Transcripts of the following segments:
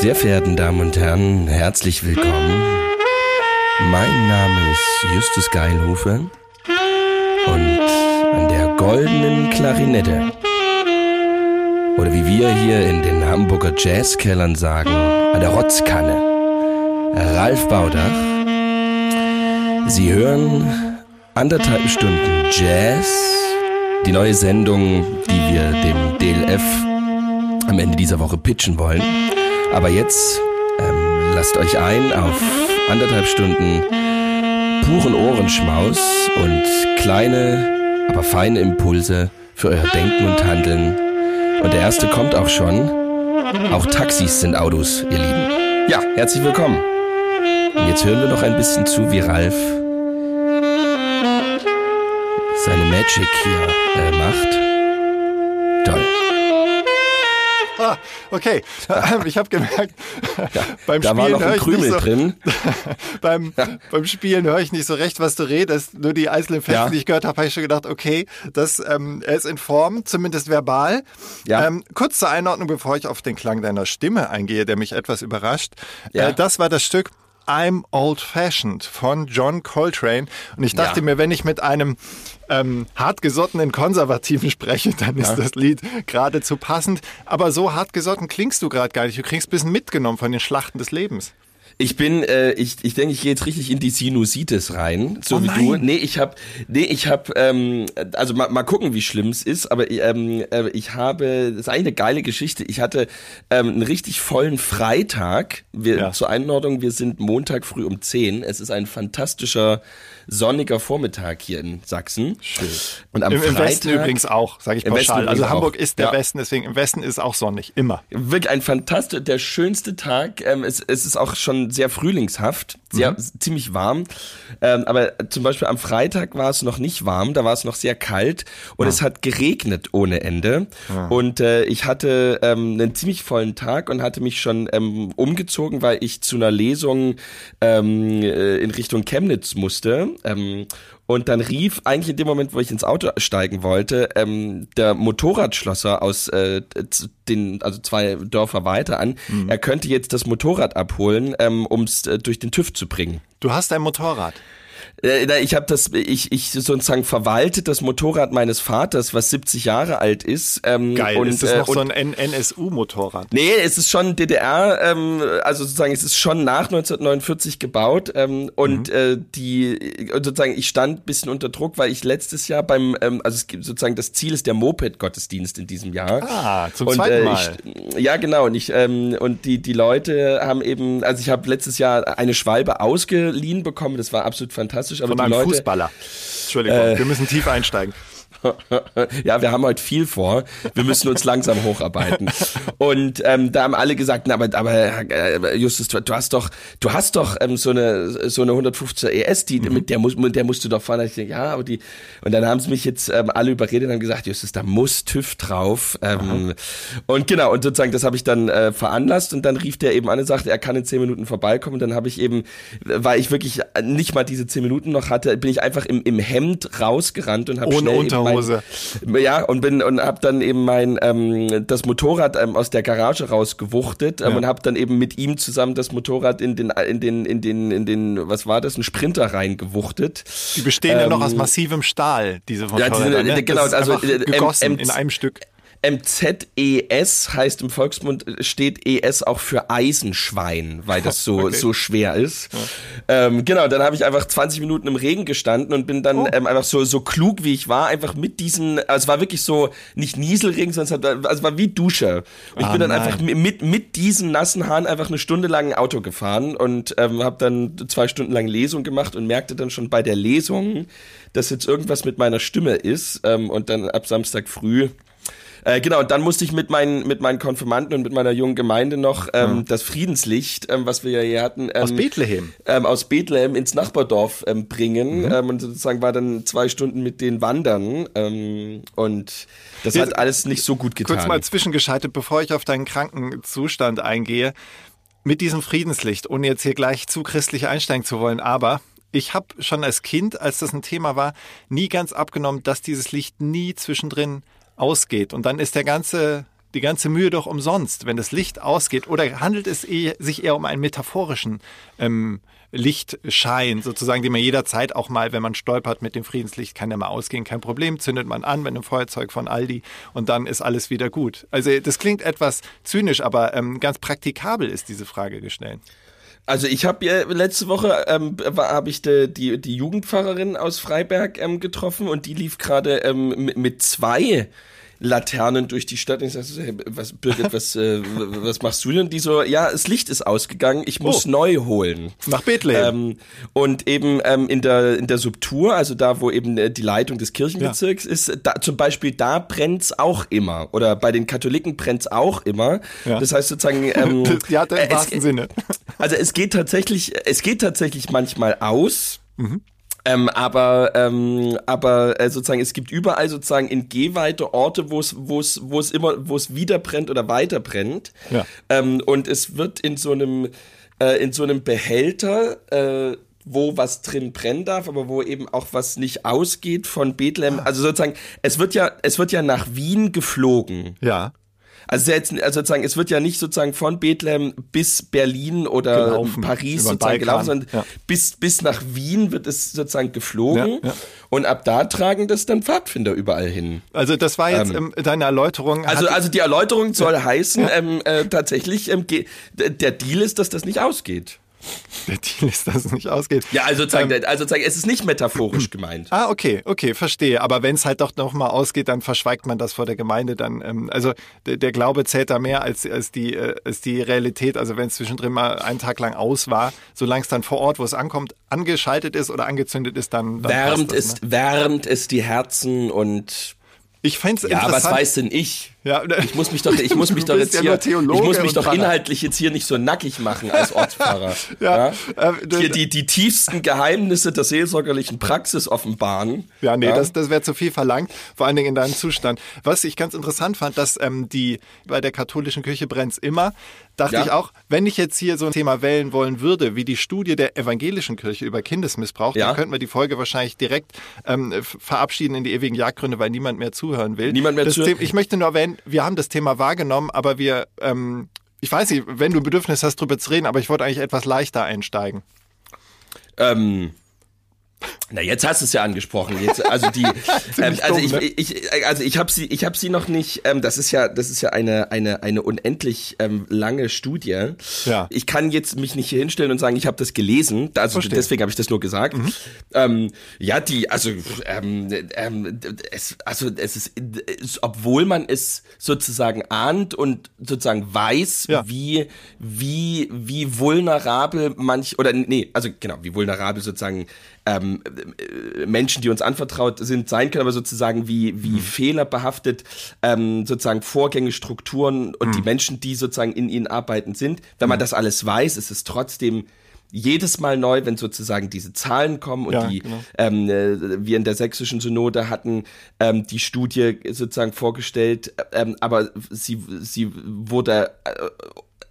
Sehr verehrten Damen und Herren, herzlich willkommen. Mein Name ist Justus Geilhofe und an der goldenen Klarinette, oder wie wir hier in den Hamburger Jazzkellern sagen, an der Rotzkanne, Ralf Baudach. Sie hören anderthalb Stunden Jazz, die neue Sendung, die wir dem DLF am Ende dieser Woche pitchen wollen. Aber jetzt ähm, lasst euch ein auf anderthalb Stunden puren Ohrenschmaus und kleine, aber feine Impulse für euer Denken und Handeln. Und der erste kommt auch schon. Auch Taxis sind Autos, ihr Lieben. Ja, herzlich willkommen. Und jetzt hören wir noch ein bisschen zu, wie Ralf seine Magic hier äh, macht. Ah, okay, ich habe gemerkt, Ja, beim Spielen höre ich nicht so, drin. beim, beim Spielen höre ich nicht so recht, was du redest. Nur die einzelnen Fetzen, Ja. die ich gehört habe, habe ich schon gedacht, okay, das, ähm, er ist in Form, zumindest verbal. Ja. Ähm, kurz zur Einordnung, bevor ich auf den Klang deiner Stimme eingehe, der mich etwas überrascht. Ja. Äh, das war das Stück I'm Old Fashioned von John Coltrane. Und ich dachte Ja. mir, wenn ich mit einem ähm, hartgesottenen Konservativen spreche, dann ist das Lied geradezu passend. Aber so hartgesotten klingst du gerade gar nicht. Du klingst ein bisschen mitgenommen von den Schlachten des Lebens. Ich bin, äh, ich, ich denke, ich gehe jetzt richtig in die Sinusitis rein, so Oh wie nein. du. Nee, ich habe, nee, ich habe, ähm, also mal, mal gucken, wie schlimm es ist. Aber ähm, äh, ich habe, das ist eigentlich eine geile Geschichte. Ich hatte ähm, einen richtig vollen Freitag. Wir, Ja. Zur Einordnung, wir sind Montag früh um 10. Es ist ein fantastischer sonniger Vormittag hier in Sachsen. Schön. Und am Im, Im Freitag, Westen übrigens auch, sage ich pauschal. Also Hamburg auch. ist der Ja. Westen, deswegen im Westen ist auch sonnig, immer. Wirklich ein fantastisch, der schönste Tag. Ähm, es, es ist auch schon sehr frühlingshaft, sehr ziemlich warm. Ähm, aber zum Beispiel am Freitag war es noch nicht warm, da war es noch sehr kalt und es hat geregnet ohne Ende. Und äh, ich hatte ähm, einen ziemlich vollen Tag und hatte mich schon ähm, umgezogen, weil ich zu einer Lesung ähm, äh, in Richtung Chemnitz musste. Ähm, und dann rief eigentlich in dem Moment, wo ich ins Auto steigen wollte, ähm, der Motorradschlosser aus äh, den, also zwei Dörfer weiter an. Er könnte jetzt das Motorrad abholen, ähm, um es äh, durch den TÜV zu bringen. Du hast ein Motorrad. Äh, ich habe das, ich, ich sozusagen verwaltet das Motorrad meines Vaters, was 70 Jahre alt ist. Ähm, Geil. Und, ist das äh, noch und, so ein NSU-Motorrad? Nee, es ist schon DDR, ähm, also sozusagen, es ist schon nach 1949 gebaut ähm, und äh, die sozusagen, ich stand ein bisschen unter Druck, weil ich letztes Jahr beim, ähm, also es gibt sozusagen das Ziel ist der Moped-Gottesdienst in diesem Jahr. Ah, zum und, zweiten äh, Mal. Ich, ja, genau. Und ich ähm, und die die Leute haben eben, also ich habe letztes Jahr eine Schwalbe ausgeliehen bekommen. Das war absolut fantastisch. Aber Von einem Leute, Fußballer. Entschuldigung, Äh. wir müssen tief einsteigen. ja, wir haben heute viel vor. Wir müssen uns langsam hocharbeiten. Und ähm, da haben alle gesagt, na, aber, aber äh, Justus, du, du hast doch, du hast doch ähm, so eine so eine 150er ES, die mit der muss, mit der musst du doch fahren. Ich denke, ja, aber die. Und dann haben sie mich jetzt ähm, alle überredet und haben gesagt, Justus, da muss TÜV drauf. Ähm, und genau, und sozusagen das habe ich dann äh, veranlasst und dann rief der eben an und sagte, er kann in zehn Minuten vorbeikommen. Und dann habe ich eben, weil ich wirklich nicht mal diese zehn Minuten noch hatte, bin ich einfach im, im Hemd rausgerannt und habe schnell eben mein- ja, und bin und hab dann eben mein ähm, das Motorrad ähm, aus der Garage rausgewuchtet ähm, Ja. und hab dann eben mit ihm zusammen das Motorrad in den in den in den in den was war das, ein Sprinter reingewuchtet. Die bestehen ja noch Ähm, aus massivem Stahl, diese ja, Motorräder. diese- ne? genau, also, äh, gegossen M- in einem Stück. MZES heißt im Volksmund, steht ES auch für Eisenschwein, weil das so, okay. so schwer ist. Ja. Ähm, genau, dann habe ich einfach 20 Minuten im Regen gestanden und bin dann oh. ähm, einfach so, so klug wie ich war, einfach mit diesen, also es war wirklich so, nicht Nieselregen, sondern also es war wie Dusche. Und ich ah, bin dann nein. einfach mit, mit diesen nassen Haaren einfach eine Stunde lang ein Auto gefahren und ähm, habe dann zwei Stunden lang Lesung gemacht und merkte dann schon bei der Lesung, dass jetzt irgendwas mit meiner Stimme ist ähm, und dann ab Samstag früh äh, genau, und dann musste ich mit meinen, mit meinen Konfirmanden und mit meiner jungen Gemeinde noch ähm, mhm. das Friedenslicht, ähm, was wir ja hier hatten, ähm, aus Bethlehem, ähm, aus Bethlehem ins Nachbardorf ähm, bringen mhm. ähm, und sozusagen war dann zwei Stunden mit den wandern ähm, und das Jetzt, hat alles nicht so gut getan. Kurz mal zwischengeschaltet, bevor ich auf deinen kranken Zustand eingehe. Mit diesem Friedenslicht, ohne jetzt hier gleich zu christlich einsteigen zu wollen, aber ich habe schon als Kind, als das ein Thema war, nie ganz abgenommen, dass dieses Licht nie zwischendrin ausgeht. Und dann ist der ganze, die ganze Mühe doch umsonst, wenn das Licht ausgeht. Oder handelt es eh, sich eher um einen metaphorischen ähm, Lichtschein, sozusagen, den man jederzeit auch mal, wenn man stolpert mit dem Friedenslicht, kann der mal ausgehen, kein Problem, zündet man an mit einem Feuerzeug von Aldi und dann ist alles wieder gut. Also das klingt etwas zynisch, aber ähm, ganz praktikabel ist diese Frage gestellt. Also ich habe ja letzte Woche ähm, habe ich de, die die Jugendpfarrerin aus Freiberg ähm, getroffen und die lief gerade ähm, mit, mit zwei Laternen durch die Stadt. Und ich sage so, hey, was, Birgit, was, äh, was machst du denn? Die so, ja, das Licht ist ausgegangen, ich muss oh. neu holen. Nach Bethlehem. Ähm, und eben ähm, in der in der Subtur, also da, wo eben äh, die Leitung des Kirchenbezirks ja. ist, da, zum Beispiel da brennt's auch immer. Oder bei den Katholiken brennt's auch immer. Ja. Das heißt sozusagen, ähm, ja, im äh, wahrsten Sinne. Also es geht tatsächlich, es geht tatsächlich manchmal aus. Mhm. Ähm, aber ähm, aber äh, sozusagen es gibt überall sozusagen in Gehweite Orte, wo es wo es wo es immer wo es wieder brennt oder weiter brennt. Ja. Ähm, und es wird in so einem äh, in so einem Behälter äh, wo was drin brennen darf, aber wo eben auch was nicht ausgeht von Bethlehem. Ah. Also sozusagen, es wird ja, es wird ja nach Wien geflogen. Ja. Also, jetzt, also sozusagen, es wird ja nicht sozusagen von Bethlehem bis Berlin oder gelaufen, Paris sozusagen gelaufen, sondern ja. bis, bis nach Wien wird es sozusagen geflogen. Ja, ja. Und ab da tragen das dann Pfadfinder überall hin. Also das war jetzt ähm, deine Erläuterung. Also, also die Erläuterung soll heißen, ähm, äh, tatsächlich, ähm, der Deal ist, dass das nicht ausgeht der Deal ist, dass es nicht ausgeht. Ja, also sagen, ähm, also sagen, es ist nicht metaphorisch gemeint. Ah, okay, okay, verstehe. Aber wenn es halt doch noch mal ausgeht, dann verschweigt man das vor der Gemeinde. Dann, ähm, also der, der, Glaube zählt da mehr als, als, die, äh, als die Realität. Also wenn es zwischendrin mal einen Tag lang aus war, solange es dann vor Ort, wo es ankommt, angeschaltet ist oder angezündet ist, dann, dann wärmt das, es, ne? wärmt es die Herzen und ich fände Ja, was weiß denn ich? Ja, ich muss mich doch, ich muss mich doch jetzt ja hier, ich muss mich doch Pfarrer. inhaltlich jetzt hier nicht so nackig machen als Ortspfarrer. ja, ja? Äh, hier die, die tiefsten Geheimnisse der seelsorgerlichen Praxis offenbaren. Ja, nee, ja? das, das wäre zu viel verlangt, vor allen Dingen in deinem Zustand. Was ich ganz interessant fand, dass ähm, die bei der katholischen Kirche brennt's immer, dachte ja. ich auch, wenn ich jetzt hier so ein Thema wählen wollen würde, wie die Studie der evangelischen Kirche über Kindesmissbrauch, ja. dann könnten wir die Folge wahrscheinlich direkt ähm, verabschieden in die ewigen Jagdgründe, weil niemand mehr zuhören will. Niemand mehr zuhören. Ich möchte nur erwähnen, wir haben das Thema wahrgenommen, aber wir, ähm, ich weiß nicht, wenn du Bedürfnis hast, drüber zu reden, aber ich wollte eigentlich etwas leichter einsteigen. Ähm, na, jetzt hast du es ja angesprochen. Jetzt, also die, ähm, also ich, ne? ich, also ich habe sie, ich habe sie noch nicht. Ähm, das ist ja, das ist ja eine eine eine unendlich ähm, lange Studie. Ja. Ich kann jetzt mich nicht hier hinstellen und sagen, ich habe das gelesen. Also Verstehe. deswegen habe ich das nur gesagt. Mhm. Ähm, ja, die, also ähm, ähm, es, also es ist, es, obwohl man es sozusagen ahnt und sozusagen weiß, ja. wie wie wie vulnerabel manch oder nee, also genau, wie vulnerabel sozusagen ähm, Menschen, die uns anvertraut sind, sein können, aber sozusagen wie, wie mhm. fehlerbehaftet ähm, sozusagen Vorgänge, Strukturen und mhm. die Menschen, die sozusagen in ihnen arbeiten, sind. Wenn man mhm. das alles weiß, ist es trotzdem jedes Mal neu, wenn sozusagen diese Zahlen kommen und ja, die genau. ähm, äh, wir in der sächsischen Synode hatten ähm, die Studie sozusagen vorgestellt, ähm, aber sie sie wurde äh,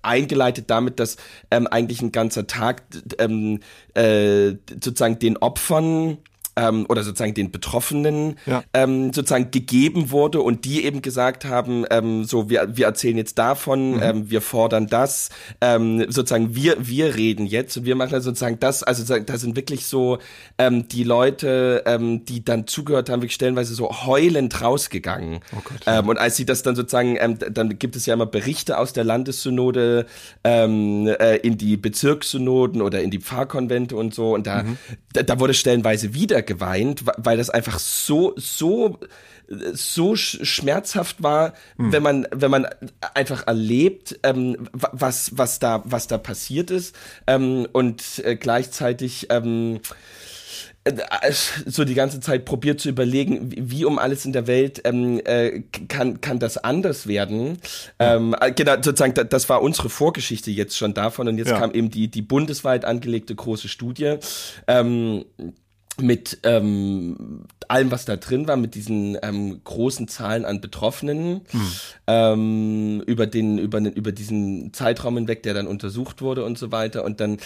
eingeleitet damit, dass ähm, eigentlich ein ganzer Tag ähm, äh, sozusagen den Opfern ähm, oder sozusagen den Betroffenen Ja. ähm, sozusagen gegeben wurde und die eben gesagt haben, ähm, so wir, wir erzählen jetzt davon, Mhm. ähm, wir fordern das, ähm, sozusagen wir, wir reden jetzt und wir machen sozusagen das, also sozusagen, da sind wirklich so ähm, die Leute, ähm, die dann zugehört haben, wirklich stellenweise so heulend rausgegangen. Oh Gott, ähm, und als sie das dann sozusagen, ähm, dann gibt es ja immer Berichte aus der Landessynode ähm, äh, in die Bezirkssynoden oder in die Pfarrkonvente und so und da, da, da wurde stellenweise wieder geweint, weil das einfach so, so so sch schmerzhaft war, wenn man wenn man einfach erlebt, ähm, wa- was was da was da passiert ist ähm, und äh, gleichzeitig ähm, äh, so die ganze Zeit probiert zu überlegen, wie, um alles in der Welt ähm, äh, kann kann das anders werden. Ähm, äh, genau, sozusagen, da, das war unsere Vorgeschichte jetzt schon davon und jetzt Ja. kam eben die die bundesweit angelegte große Studie. Ähm, mit ähm, allem, was da drin war, mit diesen ähm, großen Zahlen an Betroffenen ähm, über den über den, über diesen Zeitraum hinweg, der dann untersucht wurde und so weiter. Und dann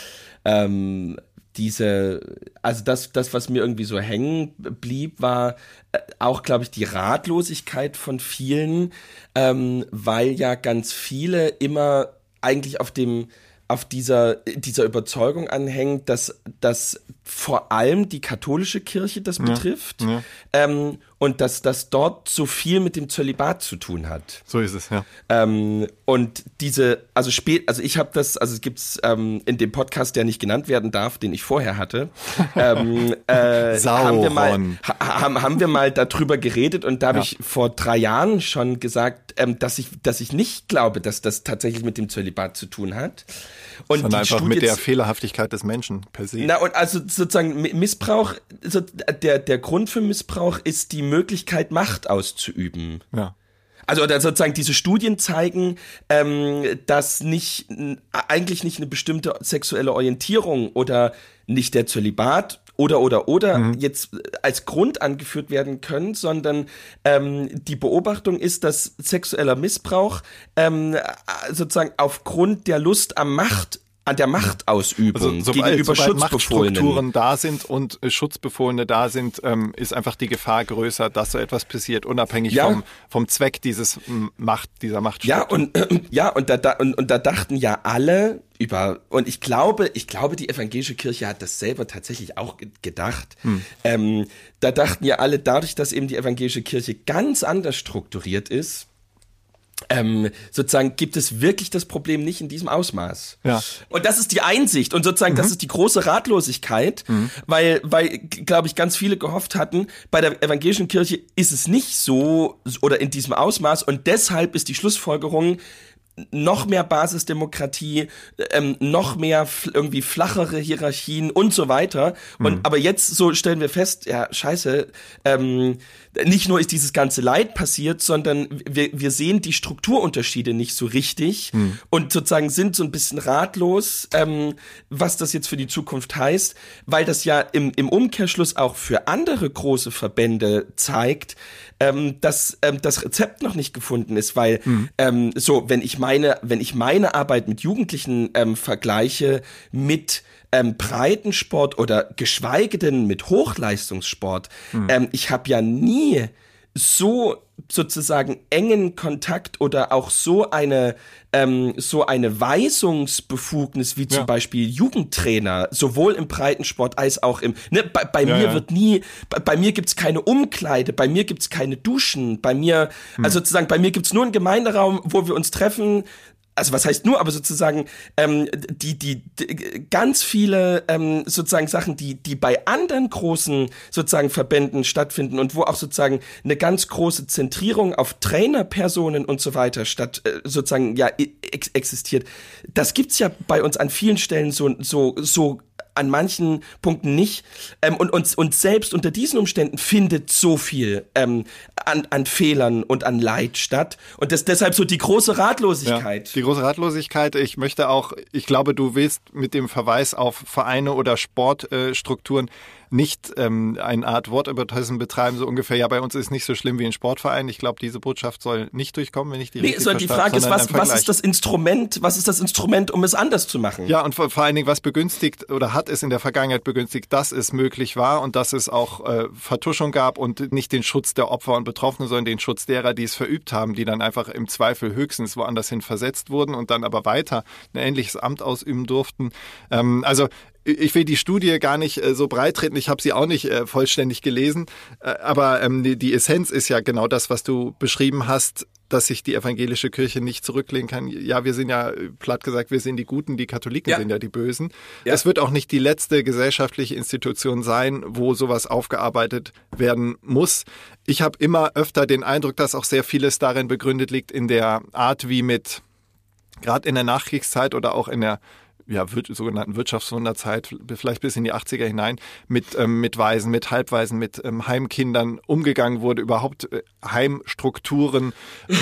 ähm, diese, also das, das, was mir irgendwie so hängen blieb, war äh, auch, glaube ich, die Ratlosigkeit von vielen, ähm, weil ja ganz viele immer eigentlich auf dem auf dieser, dieser Überzeugung anhängt, dass, dass vor allem die katholische Kirche das betrifft Ähm, und dass das dort so viel mit dem Zölibat zu tun hat. So ist es, ja. Ähm, und diese, also spät, also ich habe das, also es gibt's ähm, in dem Podcast, der nicht genannt werden darf, den ich vorher hatte, ähm, äh, haben wir mal, ha, haben, haben wir mal darüber geredet und da habe Ja. ich vor drei Jahren schon gesagt, ähm, dass ich, dass ich nicht glaube, dass das tatsächlich mit dem Zölibat zu tun hat. Und Sondern einfach Studie mit der Fehlerhaftigkeit des Menschen per se. na, und also sozusagen Mi- Missbrauch, so, der, der Grund für Missbrauch ist die Möglichkeit, Macht auszuüben. ja. Also oder sozusagen diese Studien zeigen, ähm, dass nicht eigentlich nicht eine bestimmte sexuelle Orientierung oder nicht der Zölibat oder oder oder jetzt als Grund angeführt werden können, sondern ähm, die Beobachtung ist, dass sexueller Missbrauch ähm, sozusagen aufgrund der Lust am Macht an der Machtausübung Also sobald, gegenüber sobald Schutzbefohlenen. Machtstrukturen da sind und äh, Schutzbefohlene da sind, ähm, ist einfach die Gefahr größer, dass so etwas passiert, unabhängig Ja. vom, vom Zweck dieses Macht, dieser Machtstruktur. Ja, und ja, und da, da und, und da dachten ja alle über und ich glaube, ich glaube, die evangelische Kirche hat das selber tatsächlich auch ge- gedacht. Ähm, da dachten ja alle, dadurch, dass eben die evangelische Kirche ganz anders strukturiert ist, ähm, sozusagen gibt es wirklich das Problem nicht in diesem Ausmaß. Ja. Und das ist die Einsicht und sozusagen das ist die große Ratlosigkeit, weil, weil, glaube ich, ganz viele gehofft hatten, bei der evangelischen Kirche ist es nicht so oder in diesem Ausmaß und deshalb ist die Schlussfolgerung, noch mehr Basisdemokratie, ähm, noch mehr irgendwie flachere Hierarchien und so weiter. Und aber jetzt so stellen wir fest, ja scheiße, ähm, nicht nur ist dieses ganze Leid passiert, sondern wir, wir sehen die Strukturunterschiede nicht so richtig und sozusagen sind so ein bisschen ratlos, ähm, was das jetzt für die Zukunft heißt, weil das ja im, im Umkehrschluss auch für andere große Verbände zeigt, ähm, dass ähm, das Rezept noch nicht gefunden ist, weil ähm, so, wenn ich meine, wenn ich meine Arbeit mit Jugendlichen ähm, vergleiche mit ähm, Breitensport oder geschweige denn mit Hochleistungssport, ähm, ich habe ja nie so sozusagen engen Kontakt oder auch so eine ähm, so eine Weisungsbefugnis wie zum Ja. Beispiel Jugendtrainer sowohl im Breitensport als auch im ne, bei, bei Ja, mir ja. wird nie bei, bei mir gibt's keine Umkleide bei mir gibt's keine Duschen bei mir Hm. also sozusagen bei mir gibt's nur einen Gemeinderaum wo wir uns treffen also was heißt nur, aber sozusagen ähm, die, die, die ganz viele ähm, sozusagen Sachen, die, die bei anderen großen sozusagen Verbänden stattfinden und wo auch sozusagen eine ganz große Zentrierung auf Trainerpersonen und so weiter statt äh, sozusagen ja e- ex existiert. Das gibt's ja bei uns an vielen Stellen so so so an manchen Punkten nicht. Ähm, und, und, und selbst unter diesen Umständen findet so viel ähm, an, an Fehlern und an Leid statt. Und das, deshalb so die große Ratlosigkeit. Ja, die große Ratlosigkeit. Ich möchte auch, ich glaube, du willst mit dem Verweis auf Vereine oder Sportstrukturen nicht ähm, eine Art Wortadvertising betreiben, so ungefähr, ja, bei uns ist nicht so schlimm wie ein Sportverein. Ich glaube, diese Botschaft soll nicht durchkommen, wenn ich die Nee, richtig sondern die verstanden Frage ist, was, was ist das Instrument, was ist das Instrument, um es anders zu machen? Ja, und vor, vor allen Dingen, was begünstigt oder hat es in der Vergangenheit begünstigt, dass es möglich war und dass es auch äh, Vertuschung gab und nicht den Schutz der Opfer und Betroffenen, sondern den Schutz derer, die es verübt haben, die dann einfach im Zweifel höchstens woanders hin versetzt wurden und dann aber weiter ein ähnliches Amt ausüben durften. Ähm, also ich will die Studie gar nicht äh, so breit treten, ich habe sie auch nicht äh, vollständig gelesen, äh, aber ähm, die, Essenz ist ja genau das, was du beschrieben hast, dass sich die evangelische Kirche nicht zurücklehnen kann. Ja, wir sind ja, platt gesagt, wir sind die Guten, die Katholiken Ja. sind ja die Bösen. Ja. Es wird auch nicht die letzte gesellschaftliche Institution sein, wo sowas aufgearbeitet werden muss. Ich habe immer öfter den Eindruck, dass auch sehr vieles darin begründet liegt in der Art, wie mit gerade in der Nachkriegszeit oder auch in der ja, sogenannten Wirtschaftswunderzeit, vielleicht bis in die 80er hinein, mit, ähm, mit Waisen, mit Halbwaisen, mit ähm, Heimkindern umgegangen wurde, überhaupt äh, Heimstrukturen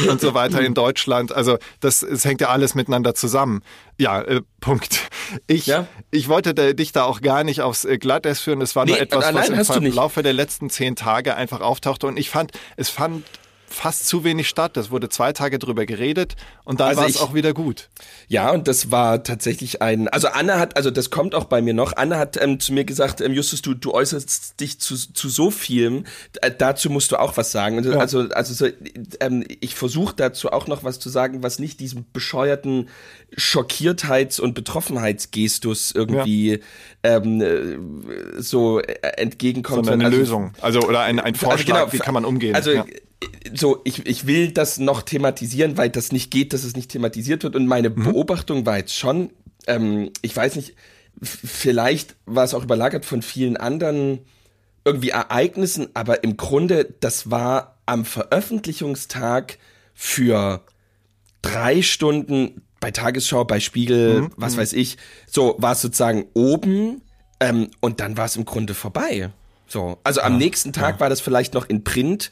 und so weiter in Deutschland. Also das, es hängt ja alles miteinander zusammen. Ja, äh, Punkt. Ich, Ja. ich wollte da, dich da auch gar nicht aufs äh, Glatteis führen. Es war nur Nee, etwas, nein, was im. Laufe der letzten zehn Tage einfach auftauchte. Und ich fand, es fand fast zu wenig statt. Es wurde zwei Tage drüber geredet und dann Also war es auch wieder gut. Ja, und das war tatsächlich ein, also Anna hat, also das kommt auch bei mir noch, Anna hat ähm, zu mir gesagt, ähm, Justus, du, du äußerst dich zu, zu so vielem, äh, dazu musst du auch was sagen. Und, Also, also so, ähm, ich versuche dazu auch noch was zu sagen, was nicht diesem bescheuerten Schockiertheits- und Betroffenheitsgestus irgendwie ähm, äh, so entgegenkommt. Sondern eine Also- Lösung. Also oder ein, ein Vorschlag, Also genau, wie kann man umgehen. Also ja. So, ich, ich will das noch thematisieren, weil das nicht geht, dass es nicht thematisiert wird. Und meine Mhm. Beobachtung war jetzt schon, ähm, ich weiß nicht, vielleicht war es auch überlagert von vielen anderen irgendwie Ereignissen, aber im Grunde, das war am Veröffentlichungstag für drei Stunden bei Tagesschau, bei Spiegel, Mhm. was weiß ich, so war es sozusagen oben ähm, und dann war es im Grunde vorbei. So, also am nächsten Tag war das vielleicht noch in Print.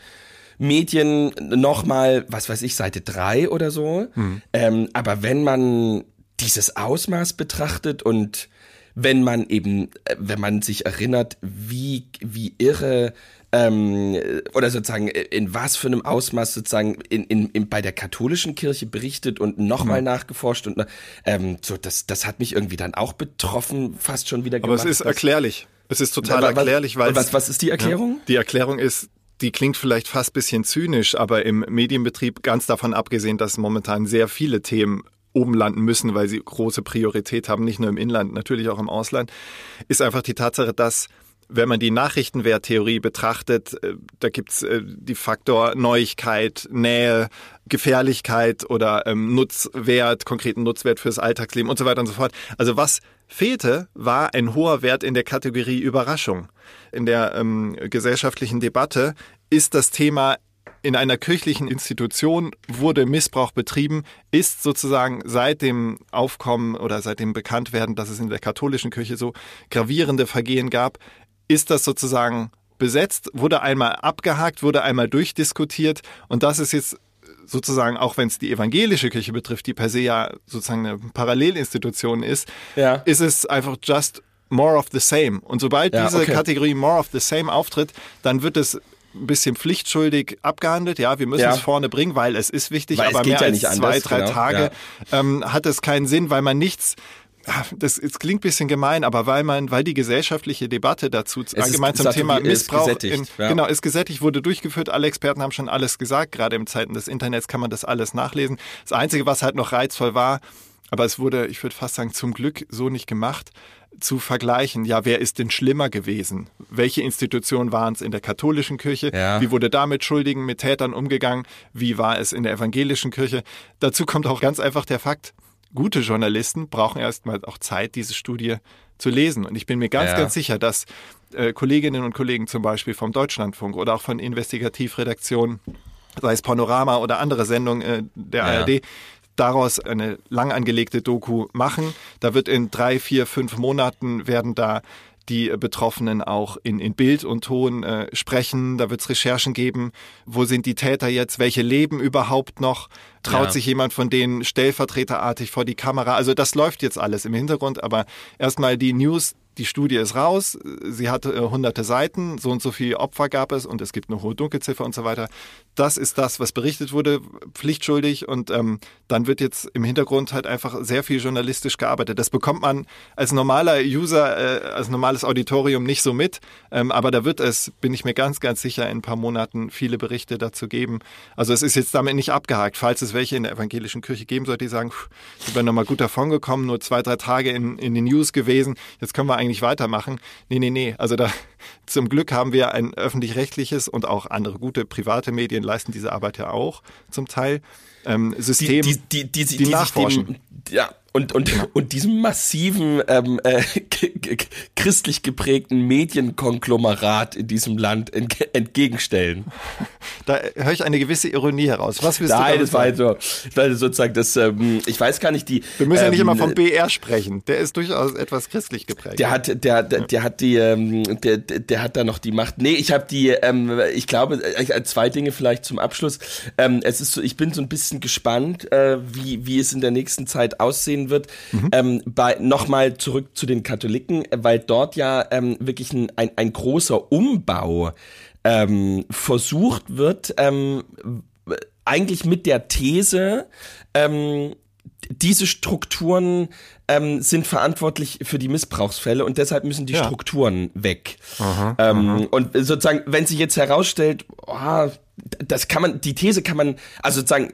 Medien nochmal, was weiß ich, Seite drei oder so. Ähm, aber wenn man dieses Ausmaß betrachtet und wenn man eben, äh, wenn man sich erinnert, wie, wie irre ähm, oder sozusagen äh, in was für einem Ausmaß sozusagen in, in, in bei der katholischen Kirche berichtet und nochmal nachgeforscht und ähm, so das das hat mich irgendwie dann auch betroffen fast schon wieder Aber gemacht. es ist erklärlich. Es ist total Was- erklärlich, weil was, was ist die Erklärung? Die Erklärung ist, die klingt vielleicht fast bisschen zynisch, aber im Medienbetrieb ganz davon abgesehen, dass momentan sehr viele Themen oben landen müssen, weil sie große Priorität haben, nicht nur im Inland, natürlich auch im Ausland, ist einfach die Tatsache, dass wenn man die Nachrichtenwerttheorie betrachtet, äh, da gibt's äh, die Faktor Neuigkeit, Nähe, Gefährlichkeit oder ähm, Nutzwert, konkreten Nutzwert fürs Alltagsleben und so weiter und so fort. Also was fehlte, war ein hoher Wert in der Kategorie Überraschung. In der ähm, gesellschaftlichen Debatte ist das Thema in einer kirchlichen Institution wurde Missbrauch betrieben, ist sozusagen seit dem Aufkommen oder seit dem Bekanntwerden, dass es in der katholischen Kirche so gravierende Vergehen gab, ist das sozusagen besetzt, wurde einmal abgehakt, wurde einmal durchdiskutiert und das ist jetzt sozusagen, auch wenn es die evangelische Kirche betrifft, die per se ja sozusagen eine Parallelinstitution ist, Ja. ist es einfach just more of the same. Und sobald Ja, diese okay. Kategorie more of the same auftritt, dann wird es ein bisschen pflichtschuldig abgehandelt. Ja, wir müssen Ja. es vorne bringen, weil es ist wichtig, Weil es aber mehr ja als zwei, anders, drei genau. Tage ähm, hat es keinen Sinn, weil man nichts das, es klingt ein bisschen gemein, aber weil man, weil die gesellschaftliche Debatte dazu allgemein zum Thema Missbrauch in, ja. genau ist gesättigt, wurde durchgeführt. Alle Experten haben schon alles gesagt. Gerade im Zeiten des Internets kann man das alles nachlesen. Das Einzige, was halt noch reizvoll war, aber es wurde, ich würde fast sagen, zum Glück so nicht gemacht, zu vergleichen, ja, wer ist denn schlimmer gewesen? Welche Institutionen waren es in der katholischen Kirche? Ja. Wie wurde da mit Schuldigen, mit Tätern umgegangen? Wie war es in der evangelischen Kirche? Dazu kommt auch ganz einfach der Fakt, gute Journalisten brauchen erstmal auch Zeit, diese Studie zu lesen. Und ich bin mir ganz, Ja. ganz sicher, dass äh, Kolleginnen und Kollegen zum Beispiel vom Deutschlandfunk oder auch von Investigativredaktionen, sei es Panorama oder andere Sendungen äh, der Ja. ARD, daraus eine lang angelegte Doku machen. Da wird in drei, vier, fünf Monaten werden da die Betroffenen auch in, in Bild und Ton äh, sprechen. Da wird es Recherchen geben. Wo sind die Täter jetzt? Welche leben überhaupt noch? Traut Ja. sich jemand von denen stellvertreterartig vor die Kamera? Also das läuft jetzt alles im Hintergrund, aber erstmal die News, die Studie ist raus, sie hat äh, hunderte Seiten, so und so viele Opfer gab es und es gibt eine hohe Dunkelziffer und so weiter. Das ist das, was berichtet wurde, pflichtschuldig und ähm, dann wird jetzt im Hintergrund halt einfach sehr viel journalistisch gearbeitet. Das bekommt man als normaler User, äh, als normales Auditorium nicht so mit, ähm, aber da wird es, bin ich mir ganz, ganz sicher, in ein paar Monaten viele Berichte dazu geben. Also es ist jetzt damit nicht abgehakt, falls es welche in der evangelischen Kirche geben sollte, die sagen, pff, sind wir nochmal gut davon gekommen, nur zwei, drei Tage in, in den News gewesen, jetzt können wir eigentlich weitermachen. Nee, nee, nee, also da zum Glück haben wir ein öffentlich-rechtliches und auch andere gute private Medien leisten diese Arbeit ja auch zum Teil. Ähm, System, die, die, die, die, die nachforschen. Dem, ja, und, und, und diesem massiven ähm, äh, christlich geprägten Medienkonglomerat in diesem Land entge entgegenstellen. Da höre ich eine gewisse Ironie heraus. Was willst Nein, du das war halt so, weil sozusagen das, ähm, ich weiß gar nicht, die. Wir müssen ja nicht ähm, immer vom BR sprechen. Der ist durchaus etwas christlich geprägt. Der hat, der, der, der hat die, ähm, der, der hat da noch die Macht. Nee, ich habe die, ähm, ich glaube, äh, zwei Dinge vielleicht zum Abschluss. Ähm, es ist so, ich bin so ein bisschen gespannt, äh, wie, wie es in der nächsten Zeit aussehen wird. Ähm, bei nochmal zurück zu den Katholiken, weil dort ja ähm, wirklich ein, ein, ein großer Umbau ähm, versucht wird, ähm, eigentlich mit der These, ähm, diese Strukturen ähm, sind verantwortlich für die Missbrauchsfälle und deshalb müssen die Ja. Strukturen weg. ähm, Und sozusagen, wenn sich jetzt herausstellt, oh, das kann man, die These kann man, also sozusagen,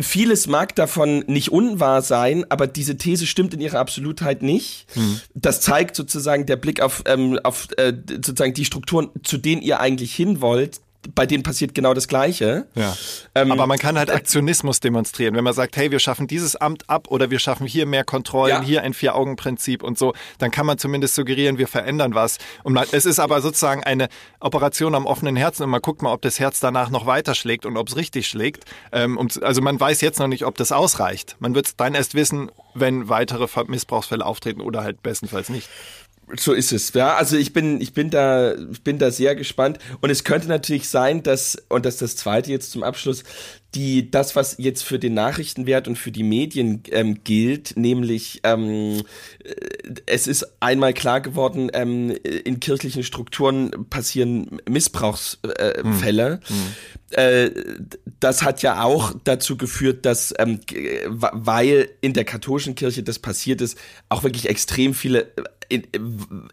vieles mag davon nicht unwahr sein, aber diese These stimmt in ihrer Absolutheit nicht. Das zeigt sozusagen der Blick auf, ähm, auf äh, sozusagen die Strukturen, zu denen ihr eigentlich hin wollt. Bei denen passiert genau das Gleiche. Ja. Ähm, Aber man kann halt Aktionismus demonstrieren. Wenn man sagt, hey, wir schaffen dieses Amt ab oder wir schaffen hier mehr Kontrollen, Ja. hier ein Vier-Augen-Prinzip und so, dann kann man zumindest suggerieren, wir verändern was. Und man, es ist aber sozusagen eine Operation am offenen Herzen und man guckt mal, ob das Herz danach noch weiter schlägt und ob es richtig schlägt. Ähm, um, also man weiß jetzt noch nicht, ob das ausreicht. Man wird es dann erst wissen, wenn weitere Missbrauchsfälle auftreten oder halt bestenfalls nicht. So ist es, ja. Also ich bin, ich bin da, ich bin da sehr gespannt. Und es könnte natürlich sein, dass, und das ist das zweite jetzt zum Abschluss, die, das, was jetzt für den Nachrichtenwert und für die Medien ähm, gilt, nämlich ähm, äh, es ist einmal klar geworden, ähm, in kirchlichen Strukturen passieren Missbrauchsfälle. Äh, Fälle. Äh, das hat ja auch dazu geführt, dass, ähm, weil in der katholischen Kirche das passiert ist, auch wirklich extrem viele in,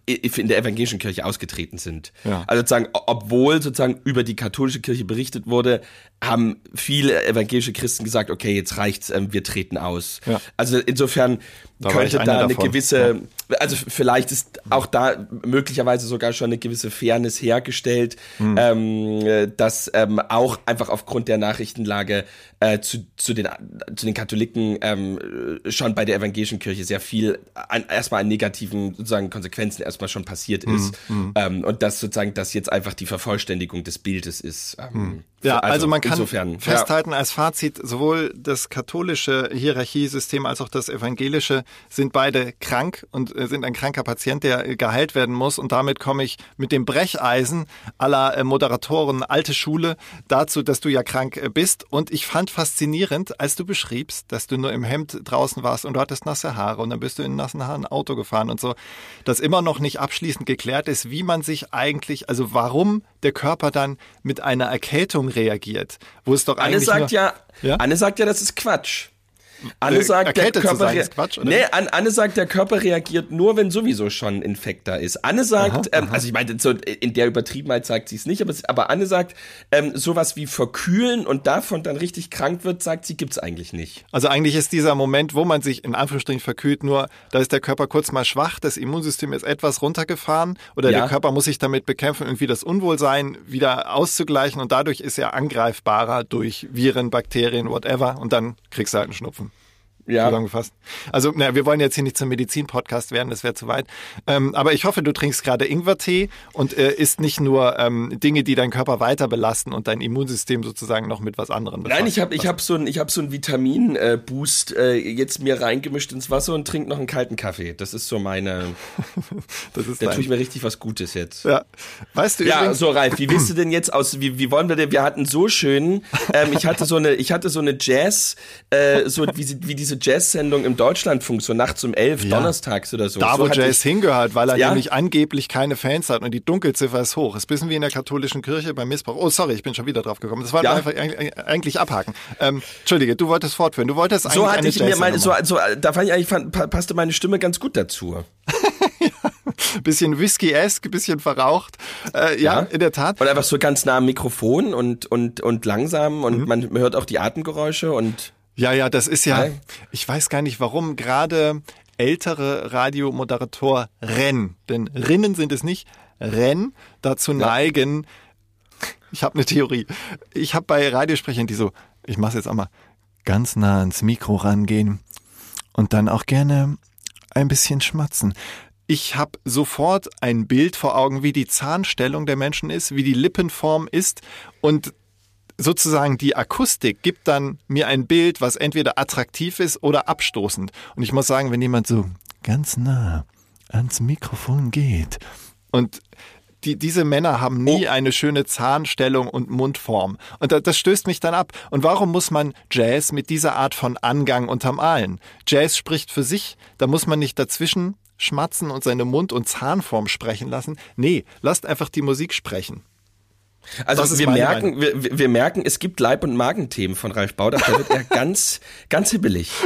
in der evangelischen Kirche ausgetreten sind. Ja. Also sozusagen, obwohl sozusagen über die katholische Kirche berichtet wurde, haben viele evangelische Christen gesagt, okay, jetzt reicht's, ähm, wir treten aus. Ja. Also insofern Da könnte da eine davon. gewisse, also vielleicht ist auch da möglicherweise sogar schon eine gewisse Fairness hergestellt, Hm. ähm, äh, dass ähm, auch einfach aufgrund der Nachrichtenlage äh, zu, zu, den, zu den Katholiken ähm, äh, schon bei der evangelischen Kirche sehr viel an, erstmal an negativen sozusagen Konsequenzen erstmal schon passiert Hm, ist ähm, und dass sozusagen das jetzt einfach die Vervollständigung des Bildes ist. Ähm, Ja, für- also, man kann insofern, ja. festhalten als Fazit, sowohl das katholische Hierarchiesystem als auch das evangelische sind beide krank und äh, sind ein kranker Patient, der äh, geheilt werden muss. Und damit komme ich mit dem Brecheisen aller äh, Moderatoren alte Schule dazu, dass du ja krank bist. Und ich fand faszinierend, als du beschriebst, dass du nur im Hemd draußen warst und du hattest nasse Haare und dann bist du in nassen Haaren Auto gefahren und so, dass immer noch nicht abschließend geklärt ist, wie man sich eigentlich, also warum der Körper dann mit einer Erkältung reagiert, wo es doch Anne eigentlich sagt nur, ja, Ja? Anne sagt ja, das ist Quatsch. Anne Äh, sagt, der Körper sein Quatsch, Nee, Anne sagt, der Körper reagiert nur, wenn sowieso schon ein Infekt da ist. Anne sagt, ähm, also ich meine, so in der Übertriebenheit sagt sie es nicht, aber, es- aber Anne sagt, ähm, sowas wie verkühlen und davon dann richtig krank wird, sagt sie, gibt's eigentlich nicht. Also eigentlich ist dieser Moment, wo man sich in Anführungsstrichen verkühlt, nur, da ist der Körper kurz mal schwach, das Immunsystem ist etwas runtergefahren oder Ja. der Körper muss sich damit bekämpfen, irgendwie das Unwohlsein wieder auszugleichen und dadurch ist er angreifbarer durch Viren, Bakterien, whatever und dann kriegst du halt einen Schnupfen. Ja. Zusammengefasst. Also, na, wir wollen jetzt hier nicht zum Medizin-Podcast werden, das wäre zu weit. Ähm, aber ich hoffe, du trinkst gerade Ingwertee und äh, isst nicht nur ähm, Dinge, die deinen Körper weiter belasten und dein Immunsystem sozusagen noch mit was anderem befasst. Nein, ich habe ich hab so ein ich hab so ein Vitamin äh, Boost jetzt mir reingemischt ins Wasser und trinke noch einen kalten Kaffee. Das ist so meine das ist da tue ich mir richtig was Gutes jetzt. Ja. Weißt du Ja, übrigens, so Ralf, wie willst du denn jetzt aus, wie, wie wollen wir denn, wir hatten so schön, ähm, ich hatte so eine, ich hatte so eine Jazz, äh, so wie, wie diese diese Jazz-Sendung im Deutschlandfunk, so nachts um elf, Ja. donnerstags oder so. Da, so wo hatte Jazz hingehört, weil er Ja. nämlich angeblich keine Fans hat und die Dunkelziffer ist hoch. Ist ein bisschen wie in der katholischen Kirche beim Missbrauch. Oh, sorry, ich bin schon wieder drauf gekommen. Das war Ja. einfach eigentlich, eigentlich abhaken. Ähm, Entschuldige, du wolltest fortführen. Du wolltest eigentlich So hatte ich mir meine, so, so, da fand ich eigentlich, fand, pa- passte meine Stimme ganz gut dazu. bisschen Whisky-esque, bisschen verraucht. Äh, ja, Ja. in der Tat. Und einfach so ganz nah am Mikrofon und, und, und langsam und Mhm. man hört auch die Atemgeräusche und Ja, ja, das ist ja, Ja. ich weiß gar nicht, warum gerade ältere Radiomoderatoren, denn Rinnen sind es nicht, Renn dazu neigen, ich habe eine Theorie, ich habe bei Radiosprechern, die so, ich mache jetzt auch mal, ganz nah ans Mikro rangehen und dann auch gerne ein bisschen schmatzen. Ich habe sofort ein Bild vor Augen, wie die Zahnstellung der Menschen ist, wie die Lippenform ist und sozusagen die Akustik gibt dann mir ein Bild, was entweder attraktiv ist oder abstoßend. Und ich muss sagen, wenn jemand so ganz nah ans Mikrofon geht und die, diese Männer haben nie Oh. eine schöne Zahnstellung und Mundform. Und da, das stößt mich dann ab. Und warum muss man Jazz mit dieser Art von Angang untermalen? Jazz spricht für sich, da muss man nicht dazwischen schmatzen und seine Mund- und Zahnform sprechen lassen. Nee, lasst einfach die Musik sprechen. Also wir merken, wir, wir- merken, es gibt Leib- und Magenthemen von Ralf Baudach, da wird er ganz, ganz hibbelig.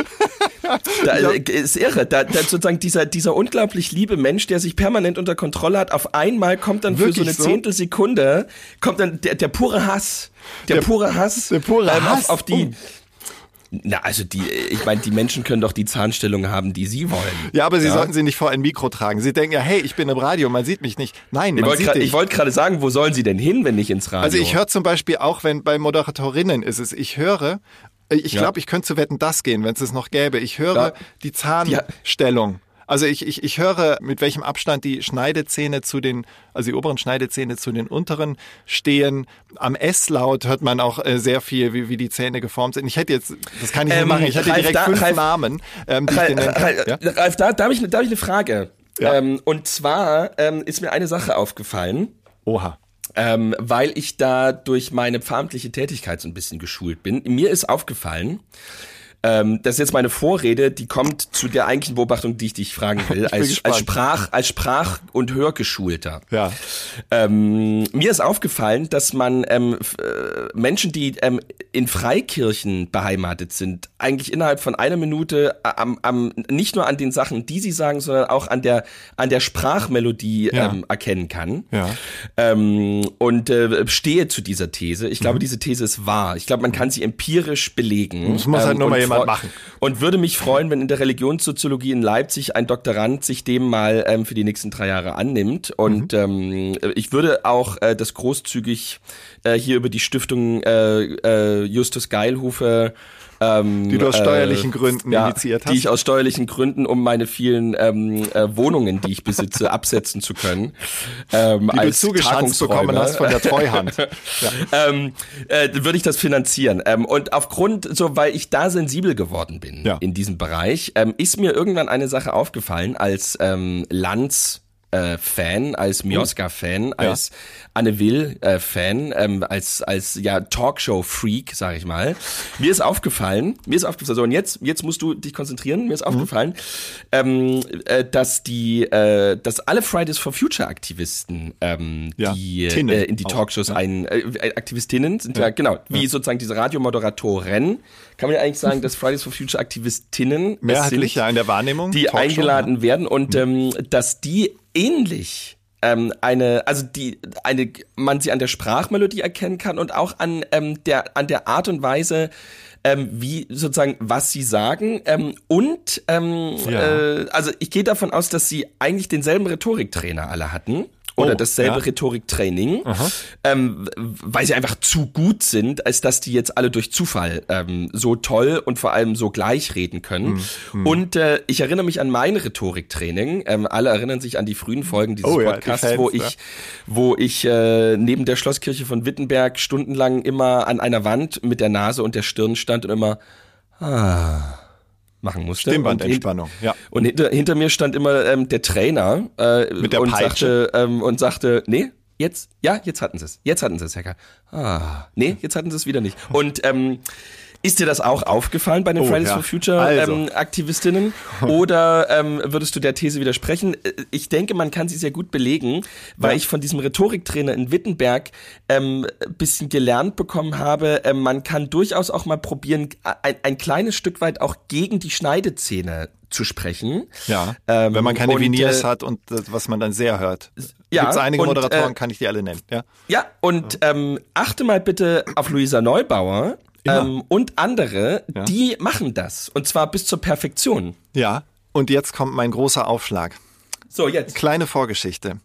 Da äh, ist irre. Da, da sozusagen dieser, dieser unglaublich liebe Mensch, der sich permanent unter Kontrolle hat, auf einmal kommt dann für Wirklich so eine so? Zehntelsekunde, kommt dann der, der pure Hass. Der, Der- pure Hass. der pure ähm, Hass? Auf, auf die. Oh. Na, also die, ich meine, die Menschen können doch die Zahnstellung haben, die sie wollen. Ja, aber Sie sollten sie nicht vor ein Mikro tragen. Sie denken ja, hey, ich bin im Radio, man sieht mich nicht. Nein, Ich man wollte sieht grad- dich. ich wollte gerade sagen, wo sollen sie denn hin, wenn nicht ins Radio? also ich höre zum Beispiel auch, wenn bei Moderatorinnen ist es, ich höre, ich Ja. glaube, ich könnte zu Wetten das gehen, wenn es es noch gäbe. Ich höre Ja. die Zahnstellung. Also ich, ich, ich höre, mit welchem Abstand die Schneidezähne zu den, also die oberen Schneidezähne zu den unteren stehen. Am S-Laut hört man auch äh, sehr viel, wie, wie die Zähne geformt sind. Ich hätte jetzt, das kann ich nicht Ähm, machen, ich hätte Ralf, direkt da- fünf Ralf- Namen, ähm, die ich Ralf, nennen kann. Ralf, Ja? Ralf, da, da habe ich, da hab ich eine Frage. Ja. Ähm, und zwar ähm, ist mir eine Sache aufgefallen, Oha. ähm, weil ich da durch meine pfarramtliche Tätigkeit so ein bisschen geschult bin. Mir ist aufgefallen, ähm, das ist jetzt meine Vorrede, die kommt zu der eigentlichen Beobachtung, die ich dich fragen will, als, als Sprach, als Sprach- und Hörgeschulter. Ja. Ähm, mir ist aufgefallen, dass man ähm, äh, Menschen, die ähm, in Freikirchen beheimatet sind, eigentlich innerhalb von einer Minute am, am nicht nur an den Sachen, die sie sagen, sondern auch an der an der Sprachmelodie Ja. ähm, erkennen kann. Ja. Ähm, und äh, stehe zu dieser These. Ich glaube, diese These ist wahr. Ich glaube, man kann sie empirisch belegen. Das muss halt nur mal jemand machen. Und würde mich freuen, wenn in der Religionssoziologie in Leipzig ein Doktorand sich dem mal ähm, für die nächsten drei Jahre annimmt. Und Mhm. ähm, ich würde auch äh, das großzügig äh, hier über die Stiftung äh, äh, Justus Geilhufe ähm, Die du aus steuerlichen Gründen ja, initiiert hast. Die ich aus steuerlichen Gründen, um meine vielen ähm, äh, Wohnungen, die ich besitze, absetzen zu können. Ähm, Die du als zugeschanzt bekommen hast von der Treuhand. ja. ähm, äh, würde ich das finanzieren. Ähm, und aufgrund, so weil ich da sensibel geworden bin Ja. in diesem Bereich, ähm, ist mir irgendwann eine Sache aufgefallen als ähm, Lanz. Äh, Fan, als Mioska-Fan, als Anne Will-Fan, ähm, als als ja Talkshow-Freak, sag ich mal. Mir ist aufgefallen, mir ist aufgefallen, so und jetzt jetzt musst du dich konzentrieren. Mir ist Mhm. aufgefallen, ähm, äh, dass die, äh, dass alle Fridays for Future Aktivisten, ähm, Ja, die äh, in die auch, Talkshows ein äh, Aktivistinnen sind ja, genau wie sozusagen diese Radiomoderatoren kann man ja eigentlich sagen, dass Fridays for Future Aktivistinnen Mehrheitlich sind, ja in der Wahrnehmung. die Talkshow, eingeladen werden und ähm, dass die ähnlich ähm, eine, also die, eine, man sie an der Sprachmelodie erkennen kann und auch an ähm, der, an der Art und Weise, ähm, wie sozusagen, was sie sagen. Ähm, und ähm, Ja. äh, also ich gehe davon aus, dass sie eigentlich denselben Rhetoriktrainer alle hatten. Oder Oh, dasselbe ja. Rhetoriktraining, ähm, weil sie einfach zu gut sind, als dass die jetzt alle durch Zufall ähm, so toll und vor allem so gleich reden können. Hm, Und äh, ich erinnere mich an mein Rhetoriktraining. Ähm, alle erinnern sich an die frühen Folgen dieses Oh ja, die Podcasts, Fans, wo ja. ich, wo ich äh, neben der Schlosskirche von Wittenberg stundenlang immer an einer Wand mit der Nase und der Stirn stand und immer ah, machen musste. Stimmbandentspannung, ja. und hinter, hinter mir stand immer ähm, der Trainer äh, Mit der und Peitsche? sagte ähm, und sagte, nee, jetzt, ja, jetzt hatten sie es, jetzt hatten sie es, Hacker. Ah, nee, jetzt hatten sie es wieder nicht. Und ähm, Ist dir das auch aufgefallen bei den Oh, Fridays ja. for Future Also. ähm, Aktivistinnen? Oder ähm, würdest du der These widersprechen? Äh, Ich denke, man kann sie sehr gut belegen, weil Ja. ich von diesem Rhetoriktrainer in Wittenberg ähm, ein bisschen gelernt bekommen habe, ähm, man kann durchaus auch mal probieren, ein, ein kleines Stück weit auch gegen die Schneidezähne zu sprechen. Ja, Ähm, wenn man keine und, Veneers äh, hat und das, was man dann sehr hört. ja, Gibt es einige und, Moderatoren, äh, kann ich die alle nennen. Ja, Ja, und ähm, achte mal bitte auf Luisa Neubauer Immer. ähm, und andere, Ja. die machen das. Und zwar bis zur Perfektion. ja. Und jetzt kommt mein großer Aufschlag. So, jetzt. Kleine Vorgeschichte.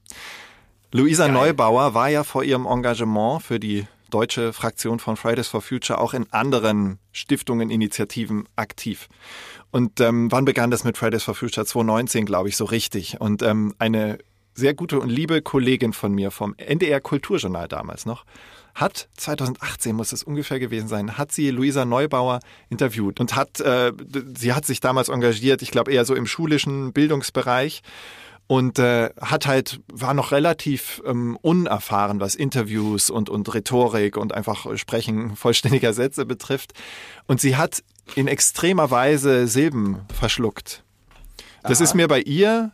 Luisa Neubauer war ja vor ihrem Engagement für die deutsche Fraktion von Fridays for Future auch in anderen Stiftungen, Initiativen aktiv. Und ähm, wann begann das mit Fridays for Future? 2019, glaube ich, so richtig. Und ähm, eine sehr gute und liebe Kollegin von mir vom NDR Kulturjournal damals noch hat 2018 muss es ungefähr gewesen sein, hat sie Luisa Neubauer interviewt und hat äh, sie hat sich damals engagiert, ich glaube eher so im schulischen Bildungsbereich und äh, hat halt war noch relativ ähm, unerfahren, was Interviews und und Rhetorik und einfach Sprechen vollständiger Sätze betrifft. Und sie hat in extremer Weise Silben verschluckt. Das ist mir bei ihr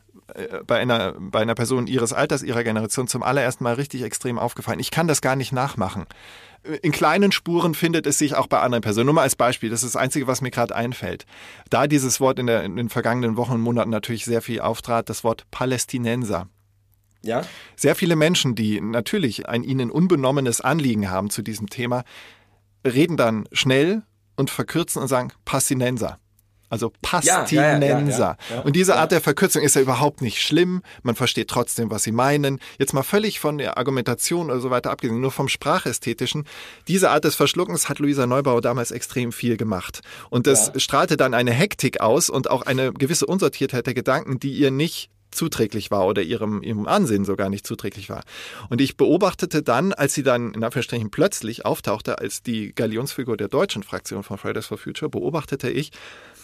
bei einer, bei einer Person ihres Alters, ihrer Generation zum allerersten Mal richtig extrem aufgefallen. Ich kann das gar nicht nachmachen. In kleinen Spuren findet es sich auch bei anderen Personen. Nur mal als Beispiel, das ist das Einzige, was mir gerade einfällt. Da dieses Wort in, der, in den vergangenen Wochen und Monaten natürlich sehr viel auftrat, das Wort Palästinenser. Ja. Sehr viele Menschen, die natürlich ein ihnen unbenommenes Anliegen haben zu diesem Thema, reden dann schnell und verkürzen und sagen Palästinenser. Also Ja, ja, ja, und diese. Art der Verkürzung ist ja überhaupt nicht schlimm. Man versteht trotzdem, was sie meinen. Jetzt mal völlig von der Argumentation oder so weiter abgesehen, nur vom Sprachästhetischen. Diese Art des Verschluckens hat Luisa Neubauer damals extrem viel gemacht. Und das strahlte dann eine Hektik aus und auch eine gewisse Unsortiertheit der Gedanken, die ihr nicht zuträglich war oder ihrem, ihrem Ansehen sogar nicht zuträglich war. Und ich beobachtete dann, als sie dann in Anführungsstrichen plötzlich auftauchte als die Galionsfigur der deutschen Fraktion von Fridays for Future, beobachtete ich,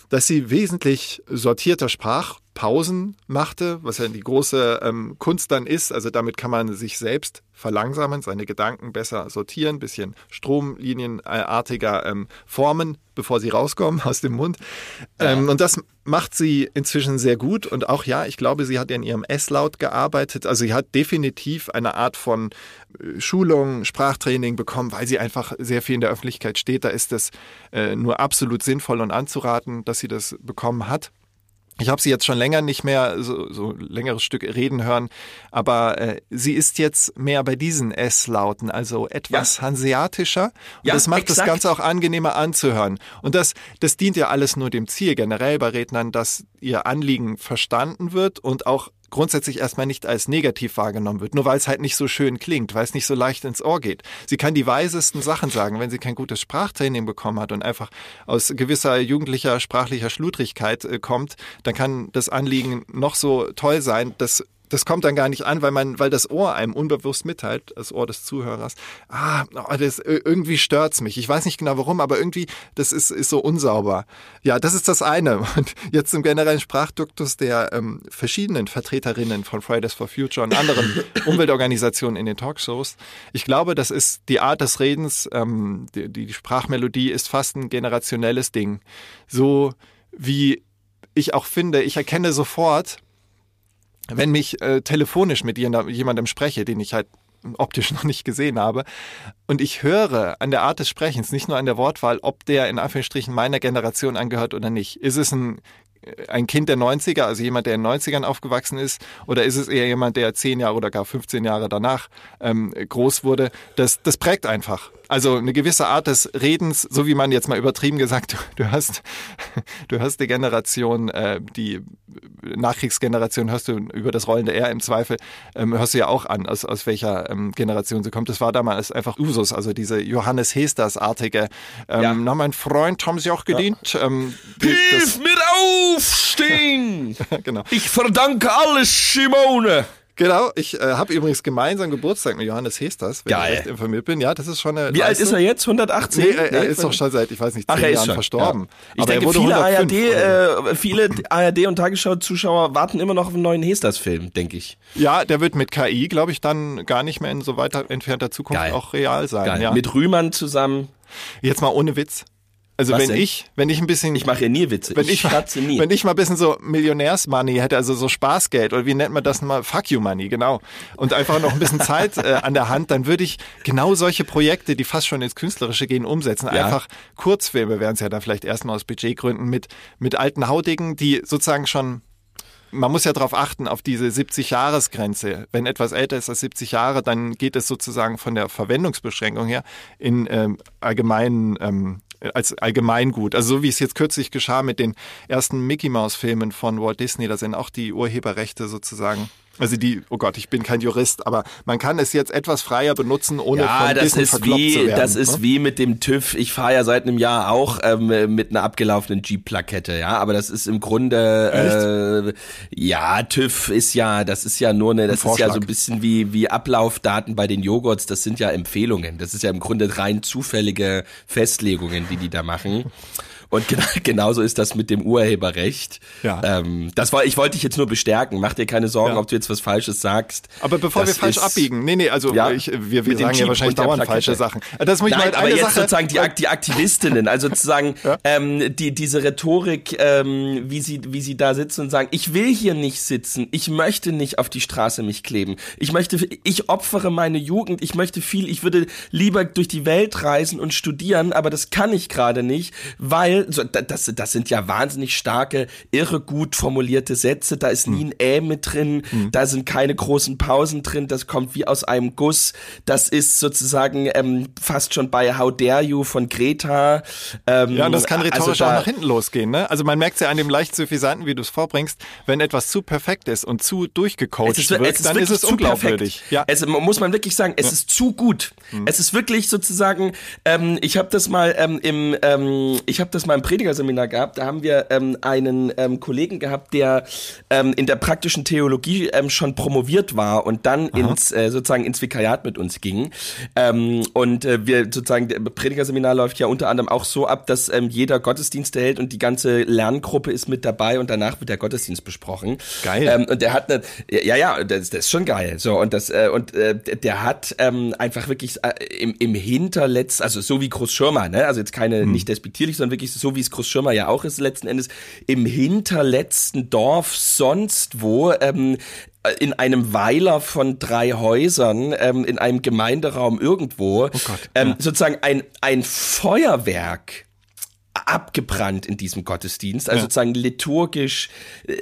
dass sie wesentlich sortierter sprach, Pausen machte, was ja die große ähm, Kunst dann ist. Also damit kann man sich selbst verlangsamen, seine Gedanken besser sortieren, bisschen stromlinienartiger ähm, formen, bevor sie rauskommen aus dem Mund. Ähm, und das macht sie inzwischen sehr gut. Und auch ja, ich glaube, sie hat in ihrem S-Laut gearbeitet. Also sie hat definitiv eine Art von äh, Schulung, Sprachtraining bekommen, weil sie einfach sehr viel in der Öffentlichkeit steht. Da ist es äh, nur absolut sinnvoll und anzuraten, dass sie das bekommen hat. Ich habe sie jetzt schon länger nicht mehr so, so längeres Stück reden hören, aber äh, sie ist jetzt mehr bei diesen S-Lauten, also etwas hanseatischer. Und Ja, das macht das exakt. Ganze auch angenehmer anzuhören. Und das, das dient ja alles nur dem Ziel generell bei Rednern, dass ihr Anliegen verstanden wird und auch grundsätzlich erstmal nicht als negativ wahrgenommen wird, nur weil es halt nicht so schön klingt, weil es nicht so leicht ins Ohr geht. Sie kann die weisesten Sachen sagen, wenn sie kein gutes Sprachtraining bekommen hat und einfach aus gewisser jugendlicher sprachlicher Schludrigkeit äh, kommt, dann kann das Anliegen noch so toll sein, dass das kommt dann gar nicht an, weil man, weil das Ohr einem unbewusst mitteilt, das Ohr des Zuhörers, ah, oh, das, irgendwie stört's mich. Ich weiß nicht genau warum, aber irgendwie, das ist, ist so unsauber. Ja, das ist das eine. Und jetzt zum generellen Sprachduktus der ähm, verschiedenen Vertreterinnen von Fridays for Future und anderen Umweltorganisationen in den Talkshows. Ich glaube, das ist die Art des Redens, ähm, die, die Sprachmelodie ist fast ein generationelles Ding. So wie ich auch finde, ich erkenne sofort, wenn mich äh, telefonisch mit jemand- jemandem spreche, den ich halt optisch noch nicht gesehen habe, und ich höre an der Art des Sprechens, nicht nur an der Wortwahl, ob der in Anführungsstrichen meiner Generation angehört oder nicht. Ist es ein ein Kind der 90er, also jemand, der in den 90ern aufgewachsen ist, oder ist es eher jemand, der 10 Jahre oder gar 15 Jahre danach ähm, groß wurde? Das, das prägt einfach. Also eine gewisse Art des Redens, so wie man jetzt mal übertrieben gesagt, du, hast, du hast die Generation, äh, die Nachkriegsgeneration hörst du über das rollende R im Zweifel, ähm, hörst du ja auch an, aus, aus welcher ähm, Generation sie kommt. Das war damals einfach Usus, also diese Johannes Hesters-artige, ähm, Ja. na mein Freund, haben sie auch gedient. Ähm, die- das, mir aufstehen! genau. Ich verdanke alles Simone! Genau, ich äh, habe übrigens gemeinsam Geburtstag mit Johannes Hesters, wenn Geil. ich recht informiert bin. Ja, das ist schon eine Wie alt ist er jetzt? 118? Nee, er, er ist doch schon seit, ich weiß nicht, zehn Ach, Jahren schon verstorben. Ja. Ich Aber er denke, viele 105 ARD, oder- äh, viele ARD und Tagesschau-Zuschauer warten immer noch auf einen neuen Hesters-Film, denke ich. Ja, der wird mit KI, glaube ich, dann gar nicht mehr in so weiter entfernter Zukunft Geil. auch real sein. Geil. Ja. Mit Rühmann zusammen. Jetzt mal ohne Witz. Also Was wenn denn? ich, wenn ich ein bisschen, Ich mache ja nie Witze. wenn ich ich, schratze nie. wenn ich mal ein bisschen so Millionärsmoney hätte, also so Spaßgeld oder wie nennt man das mal, Fuck you Money, genau, und einfach noch ein bisschen Zeit äh, an der Hand, dann würde ich genau solche Projekte, die fast schon ins Künstlerische gehen, umsetzen. Ja. Einfach Kurzfilme wären es ja dann vielleicht erstmal aus Budgetgründen mit mit alten Hautigen, die sozusagen schon man muss ja darauf achten, auf diese 70-Jahres-Grenze. Wenn etwas älter ist als 70 Jahre, dann geht es sozusagen von der Verwendungsbeschränkung her in ähm, allgemeinen, ähm, als Allgemeingut. Also so wie es jetzt kürzlich geschah mit den ersten Mickey Mouse-Filmen von Walt Disney, da sind auch die Urheberrechte sozusagen. Also die, oh Gott, ich bin kein Jurist, aber man kann es jetzt etwas freier benutzen, ohne ja, von das Disney ist wie, zu werden. das ist ne? wie mit dem TÜV. Ich fahre ja seit einem Jahr auch ähm, mit einer abgelaufenen Jeep-Plakette, ja, aber das ist im Grunde, äh, ja, TÜV ist ja, das ist ja nur eine, das ist ja so ein bisschen wie wie Ablaufdaten bei den Joghurts. Das sind ja Empfehlungen. Das ist ja im Grunde rein zufällige Festlegungen, die die da machen. Und genau, genauso ist das mit dem Urheberrecht. Ja. Ähm, das war, ich wollte dich jetzt nur bestärken. Mach dir keine Sorgen, Ja. ob du jetzt was Falsches sagst. Aber bevor Das wir falsch ist- abbiegen, nee, nee, also Ja, ich, wir, mit wir dem sagen ja wahrscheinlich dauernd Plakette. falsche Sachen. Das muss ich Nein, mal aber jetzt Sache, sozusagen die, die Aktivistinnen, also sozusagen ähm, die diese Rhetorik, ähm, wie sie wie sie da sitzen und sagen, ich will hier nicht sitzen, ich möchte nicht auf die Straße mich kleben, ich möchte, ich opfere meine Jugend, ich möchte viel, ich würde lieber durch die Welt reisen und studieren, aber das kann ich gerade nicht, weil so, da- das das sind ja wahnsinnig starke, irre gut formulierte Sätze, da ist nie ein Ä mit drin, da sind keine großen Pausen drin, das kommt wie aus einem Guss, das ist sozusagen ähm, fast schon bei How Dare You von Greta. Ähm, Ja, und das kann rhetorisch also da- auch nach hinten losgehen. Ne? Also man merkt es ja an dem leicht suffisanten, wie du es vorbringst, wenn etwas zu perfekt ist und zu durchgecoacht Es ist, wird, es ist dann ist es unglaubwürdig. perfekt. Ja. Es muss man wirklich sagen, es ist zu gut. Es ist wirklich sozusagen. Ähm, ich habe das mal ähm, im, ähm, ich habe das mal im Predigerseminar gehabt. Da haben wir ähm, einen ähm, Kollegen gehabt, der ähm, in der praktischen Theologie ähm, schon promoviert war und dann ins äh, sozusagen ins Vikariat mit uns ging. Ähm, und äh, wir sozusagen der Predigerseminar läuft ja unter anderem auch so ab, dass ähm, jeder Gottesdienst hält und die ganze Lerngruppe ist mit dabei und danach wird der Gottesdienst besprochen. Geil. Ähm, und der hat eine, ja, ja, das, das ist schon geil. So und das äh, und äh, der hat ähm, einfach wirklich äh, im, im Hinterletzt, also so wie Groß Schirmer, ne, also jetzt keine nicht despektierlich, sondern wirklich so wie es Groß Schirmer ja auch ist letzten Endes im hinterletzten Dorf sonst wo. Ähm, in einem Weiler von drei Häusern, ähm, in einem Gemeinderaum irgendwo, ähm, sozusagen ein, ein Feuerwerk abgebrannt in diesem Gottesdienst, also Ja. sozusagen liturgisch, äh,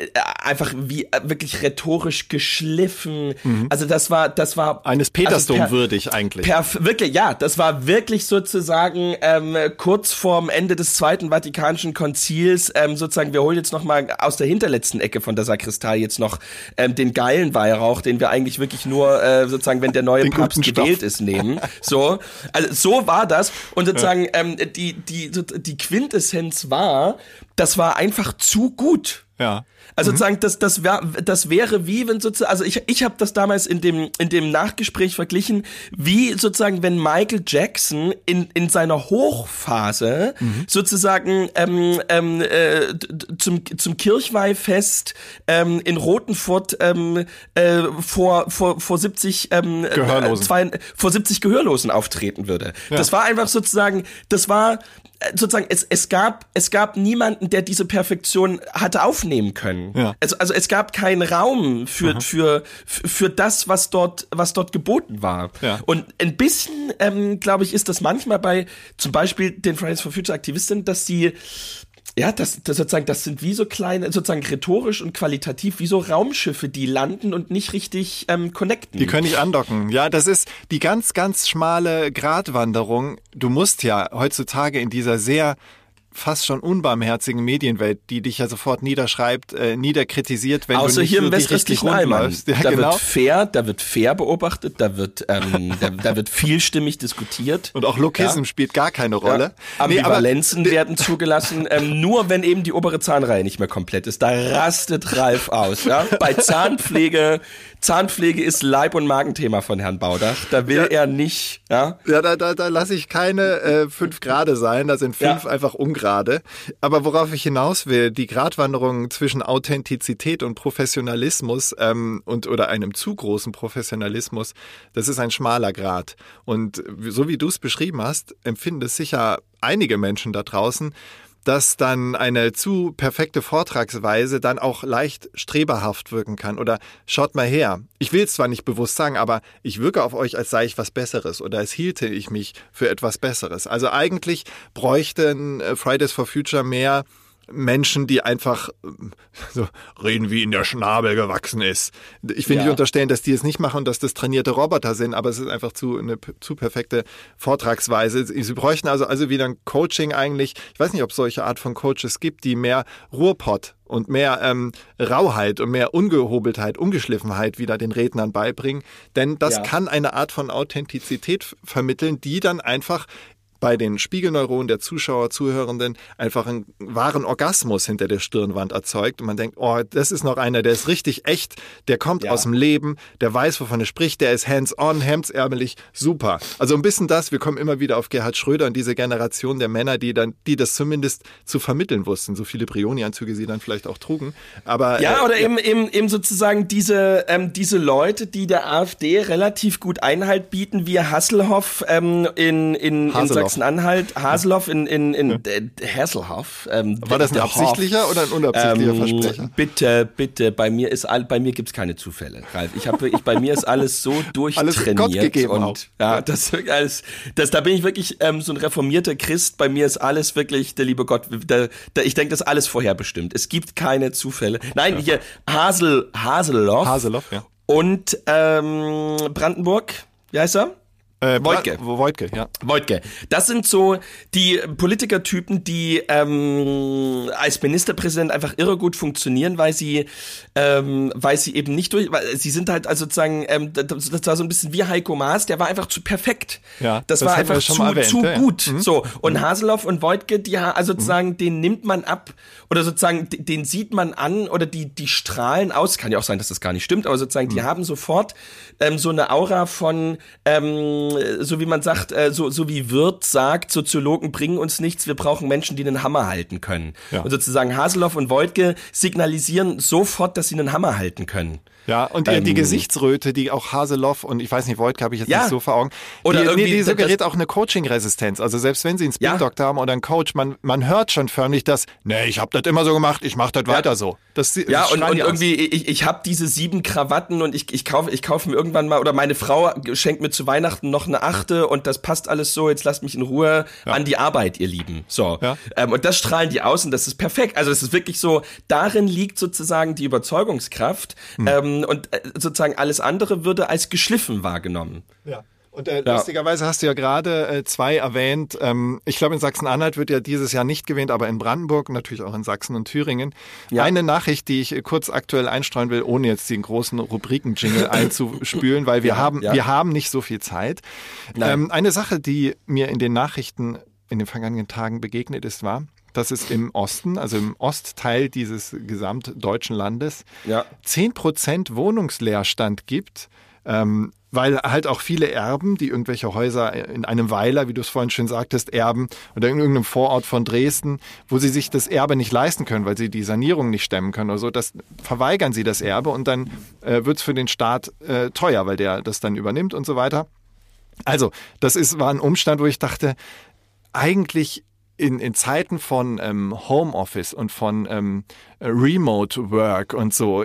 einfach wie äh, wirklich rhetorisch geschliffen. Also das war, das war Mhm. Eines also per- Petersdom würdig eigentlich. Perf wirklich, ja, das war wirklich sozusagen ähm, kurz vorm Ende des Zweiten Vatikanischen Konzils, ähm, sozusagen, wir holen jetzt noch mal aus der hinterletzten Ecke von der Sakristei jetzt noch ähm, den geilen Weihrauch, den wir eigentlich wirklich nur äh, sozusagen, wenn der neue Den Papst gewählt ist, nehmen. So, also so war das und sozusagen ähm, die die die Quintessenz war, das war einfach zu gut. Ja. Also sozusagen, das, das, wär, das wäre wie, wenn sozusagen, also ich, ich habe das damals in dem, in dem Nachgespräch verglichen, wie sozusagen, wenn Michael Jackson in, in seiner Hochphase sozusagen ähm, ähm, äh, zum, zum Kirchweihfest ähm, in Rotenfurt ähm, äh, vor, vor, vor 70 ähm, Gehörlosen. Äh, zwei, vor 70 Gehörlosen auftreten würde. Das war einfach sozusagen, das war äh, sozusagen, es, es gab, es gab niemanden, der diese Perfektion hatte aufnehmen können. Ja. Also, also es gab keinen Raum für, für, für, für das, was dort, was dort geboten war. Ja. Und ein bisschen, ähm, glaube ich, ist das manchmal bei zum Beispiel den Fridays for Future Aktivisten, dass sie ja, das, das sozusagen, das sind wie so kleine, sozusagen rhetorisch und qualitativ wie so Raumschiffe, die landen und nicht richtig ähm, connecten. Die können nicht andocken. Ja, das ist die ganz, ganz schmale Gratwanderung. Du musst ja heutzutage in dieser sehr fast schon unbarmherzigen Medienwelt, die dich ja sofort niederschreibt, äh, niederkritisiert, wenn du Außer nicht hier im westlichen rund Allmann. läufst. Ja, da genau. wird fair, da wird fair beobachtet, da wird, ähm, da, da wird vielstimmig diskutiert. Und auch Lokism Ja. spielt gar keine Rolle. Ja. Nee, aber- Ambivalenzen werden zugelassen, ähm, nur wenn eben die obere Zahnreihe nicht mehr komplett ist. Da rastet Ralf aus. Ja? Bei Zahnpflege, Zahnpflege ist Leib- und Magenthema von Herrn Baudach. Da will er nicht, ja. Ja, da, da, da lasse ich keine äh, fünf Grade sein, da sind fünf Ja. einfach ungerade. Aber worauf ich hinaus will, die Gratwanderung zwischen Authentizität und Professionalismus ähm, und oder einem zu großen Professionalismus, das ist ein schmaler Grad. Und so wie du es beschrieben hast, empfinden es sicher einige Menschen da draußen, dass dann eine zu perfekte Vortragsweise dann auch leicht streberhaft wirken kann. Oder schaut mal her, ich will es zwar nicht bewusst sagen, aber ich wirke auf euch, als sei ich was Besseres oder als hielte ich mich für etwas Besseres. Also eigentlich bräuchten äh, Fridays for Future mehr Menschen, die einfach so reden, wie in der Schnabel gewachsen ist. Ich will ja. nicht unterstellen, dass die es nicht machen und dass das trainierte Roboter sind, aber es ist einfach zu eine zu perfekte Vortragsweise. Sie bräuchten also also wieder ein Coaching eigentlich. Ich weiß nicht, ob es solche Art von Coaches gibt, die mehr Ruhrpott und mehr ähm, Rauheit und mehr Ungehobeltheit, Ungeschliffenheit wieder den Rednern beibringen. Denn das ja. kann eine Art von Authentizität vermitteln, die dann einfach bei den Spiegelneuronen der Zuschauer, Zuhörenden einfach einen wahren Orgasmus hinter der Stirnwand erzeugt. Und man denkt, oh, das ist noch einer, der ist richtig echt, der kommt ja. aus dem Leben, der weiß, wovon er spricht, der ist hands-on, hemdsärmelig, super. Also ein bisschen das, wir kommen immer wieder auf Gerhard Schröder und diese Generation der Männer, die dann, die das zumindest zu vermitteln wussten, so viele Brioni-Anzüge sie dann vielleicht auch trugen. Aber ja, äh, oder eben, eben, eben sozusagen diese, ähm, diese Leute, die der AfD relativ gut Einhalt bieten, wie Hasselhoff ähm, in, in, in Sachsen Sachsen-Anhalt, Haseloff in, in, in ja. Hasselhoff. Ähm, War das ein absichtlicher Hoff. oder ein unabsichtlicher ähm, Versprecher? Bitte, bitte, bei mir ist all, bei mir gibt's keine Zufälle, Ralf. Ich habe wirklich, bei mir ist alles so durchtrainiert. Alles Gott gegeben und auch. ja, das alles, das, da bin ich wirklich ähm, so ein reformierter Christ. Bei mir ist alles wirklich, der liebe Gott, der, der, ich denke, das ist alles vorherbestimmt. Es gibt keine Zufälle. Nein, ja. hier Hasel, Haseloff. Haseloff, ja. Und ähm, Brandenburg, wie heißt er? Äh, Wojtke. Wojtke, ja. Wojtke. Das sind so die Politikertypen, die ähm, als Ministerpräsident einfach irre gut funktionieren, weil sie, ähm, weil sie eben nicht durch, weil sie sind halt also sozusagen, ähm, das, das war so ein bisschen wie Heiko Maas, der war einfach zu perfekt. Ja, das, das war einfach zu, erwähnt, zu ja. gut. Mhm. So und mhm. Haseloff und Wojtke, die also sozusagen, mhm. den nimmt man ab oder sozusagen den sieht man an oder die die strahlen aus. Kann ja auch sein, dass das gar nicht stimmt, aber sozusagen die mhm. haben sofort ähm, so eine Aura von ähm, so wie man sagt, äh, so, so wie Wirth sagt, Soziologen bringen uns nichts, wir brauchen Menschen, die einen Hammer halten können. Ja. Und sozusagen Haseloff und Wojtke signalisieren sofort, dass sie einen Hammer halten können. Ja, und die, ähm, die Gesichtsröte, die auch Haseloff und ich weiß nicht, Wojtka habe ich jetzt ja. nicht so vor Augen. Oder die, irgendwie, nee, die suggeriert auch eine Coaching-Resistenz. Also selbst wenn sie einen Spin-Doktor ja. haben oder einen Coach, man, man hört schon förmlich das, nee, ich habe das immer so gemacht, ich mache das ja. weiter so. Das, das ja, und, und irgendwie, ich, ich habe diese sieben Krawatten und ich, ich kaufe ich kauf mir irgendwann mal, oder meine Frau schenkt mir zu Weihnachten noch eine achte und das passt alles so, jetzt lasst mich in Ruhe an die Arbeit, ihr Lieben. So. Ähm, und das strahlen die aus und das ist perfekt. Also es ist wirklich so, darin liegt sozusagen die Überzeugungskraft. Hm. Ähm, und äh, sozusagen alles andere würde als geschliffen wahrgenommen. Ja. Und äh, ja. lustigerweise hast du ja gerade äh, zwei erwähnt. Ähm, ich glaube, in Sachsen-Anhalt wird ja dieses Jahr nicht gewählt, aber in Brandenburg, natürlich auch in Sachsen und Thüringen. Ja. Eine Nachricht, die ich äh, kurz aktuell einstreuen will, ohne jetzt den großen Rubriken-Jingle einzuspülen, weil wir ja, haben, wir haben nicht so viel Zeit. Ähm, eine Sache, die mir in den Nachrichten in den vergangenen Tagen begegnet ist, war, dass es im Osten, also im Ostteil dieses gesamtdeutschen Landes, ja. 10% Wohnungsleerstand gibt. Ähm, weil halt auch viele Erben, die irgendwelche Häuser in einem Weiler, wie du es vorhin schön sagtest, erben oder in irgendeinem Vorort von Dresden, wo sie sich das Erbe nicht leisten können, weil sie die Sanierung nicht stemmen können oder so, das verweigern sie das Erbe und dann äh, wird es für den Staat äh, teuer, weil der das dann übernimmt und so weiter. Also, das ist, war ein Umstand, wo ich dachte, eigentlich in, in Zeiten von ähm, Homeoffice und von ähm, Remote Work und so,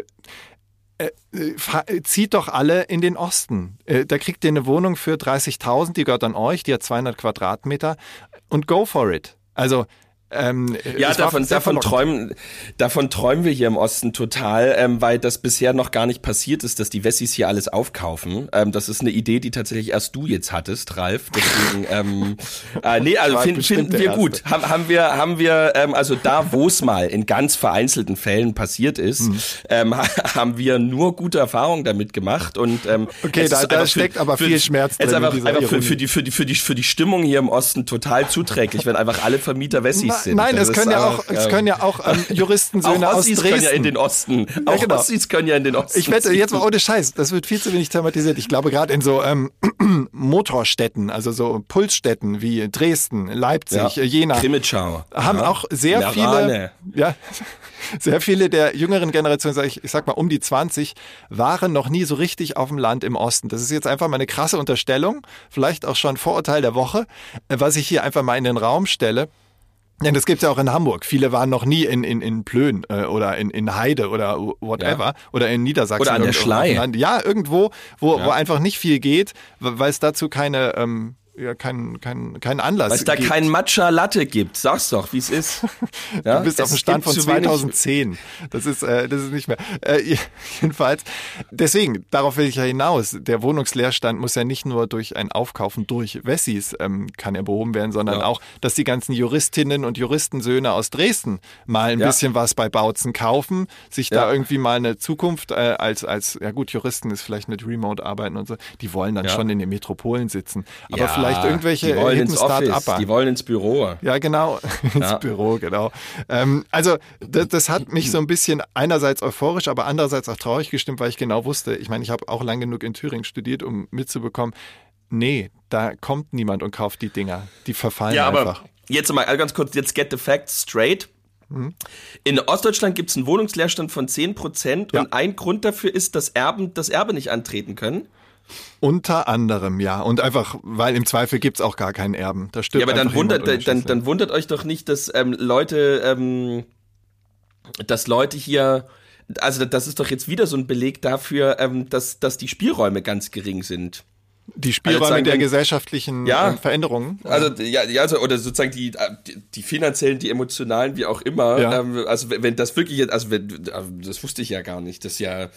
äh, äh, zieht doch alle in den Osten. Äh, da kriegt ihr eine Wohnung für 30.000, die gehört an euch, die hat 200 Quadratmeter und go for it. Also ähm, ja, davon, davon träumen, davon träumen wir hier im Osten total, ähm, weil das bisher noch gar nicht passiert ist, dass die Wessis hier alles aufkaufen. Ähm, das ist eine Idee, die tatsächlich erst du jetzt hattest, Ralf. Deswegen, ähm, äh, nee, also find, finden wir gut. Haben, haben wir, haben wir, ähm, also da, wo es mal in ganz vereinzelten Fällen passiert ist, hm. ähm, haben wir nur gute Erfahrungen damit gemacht und ähm, okay, da, da steckt für, aber viel Schmerz drin. Es ist einfach, einfach für, für, die, für die, für die, für die Stimmung hier im Osten total zuträglich, wenn einfach alle Vermieter Wessis sind. nein, es ist können ja auch, einfach, es ähm, können ja auch ähm, Juristensöhne auch aus Dresden. können ja in den Osten. Auch genau. Ossis können ja in den Osten. Ich wette, jetzt mal ohne Scheiß, das wird viel zu wenig thematisiert. Ich glaube, gerade in so ähm, Motorstädten, also so Pulsstädten wie Dresden, Leipzig, Ja. Jena, Krimitschau. haben Ja. auch sehr Merane. viele, ja, sehr viele der jüngeren Generation, sag ich, ich sag mal um die 20, waren noch nie so richtig auf dem Land im Osten. Das ist jetzt einfach mal eine krasse Unterstellung, vielleicht auch schon Vorurteil der Woche, äh, was ich hier einfach mal in den Raum stelle. Ja, das gibt's ja auch in Hamburg. Viele waren noch nie in, in, in Plön äh, oder in, in Heide oder whatever Ja. oder in Niedersachsen. Oder an der Schlei. Ja, irgendwo, wo, Ja. wo einfach nicht viel geht, weil es dazu keine, ähm, ja, kein, kein, keinen Anlass Weil es da gibt. kein Matcha Latte gibt. Sag's doch, wie es ist. Ja, Du bist auf es dem Stand von zu wenig- 2010. Das ist, äh, das ist nicht mehr. Äh, jedenfalls, deswegen, darauf will ich ja hinaus. Der Wohnungsleerstand muss ja nicht nur durch ein Aufkaufen durch Wessis ähm, kann er behoben werden, sondern Ja. auch, dass die ganzen Juristinnen und Juristensöhne aus Dresden mal ein Ja. bisschen was bei Bautzen kaufen, sich da irgendwie mal eine Zukunft äh, als, als, ja gut, Juristen ist vielleicht mit Remote arbeiten und so, die wollen dann schon in den Metropolen sitzen. Aber Ja, vielleicht irgendwelche die wollen ins Office, die wollen ins Büro. Ja, genau, ins Ja. Büro, genau. Ähm, also das, das hat mich so ein bisschen einerseits euphorisch, aber andererseits auch traurig gestimmt, weil ich genau wusste, ich meine, ich habe auch lang genug in Thüringen studiert, um mitzubekommen, nee, da kommt niemand und kauft die Dinger. Die verfallen Ja, aber einfach. jetzt mal ganz kurz, jetzt get the facts straight. Mhm. In Ostdeutschland gibt es einen Wohnungsleerstand von 10% Ja. und ein Grund dafür ist, dass Erben das Erbe nicht antreten können. Unter anderem, ja. Und einfach, weil im Zweifel gibt's auch gar keinen Erben. Da stirbt Ja, aber dann wundert, dann, dann wundert euch doch nicht, dass ähm, Leute, ähm, dass Leute hier, also das ist doch jetzt wieder so ein Beleg dafür, ähm, dass, dass die Spielräume ganz gering sind. die Spielräume sagen der gesellschaftlichen Ja. ähm, Veränderungen. Also ja, ja also oder sozusagen die die, die finanziellen, die emotionalen, wie auch immer. Ja. Ähm, also wenn das wirklich jetzt, also wenn, also das wusste ich ja gar nicht. Das ist ja,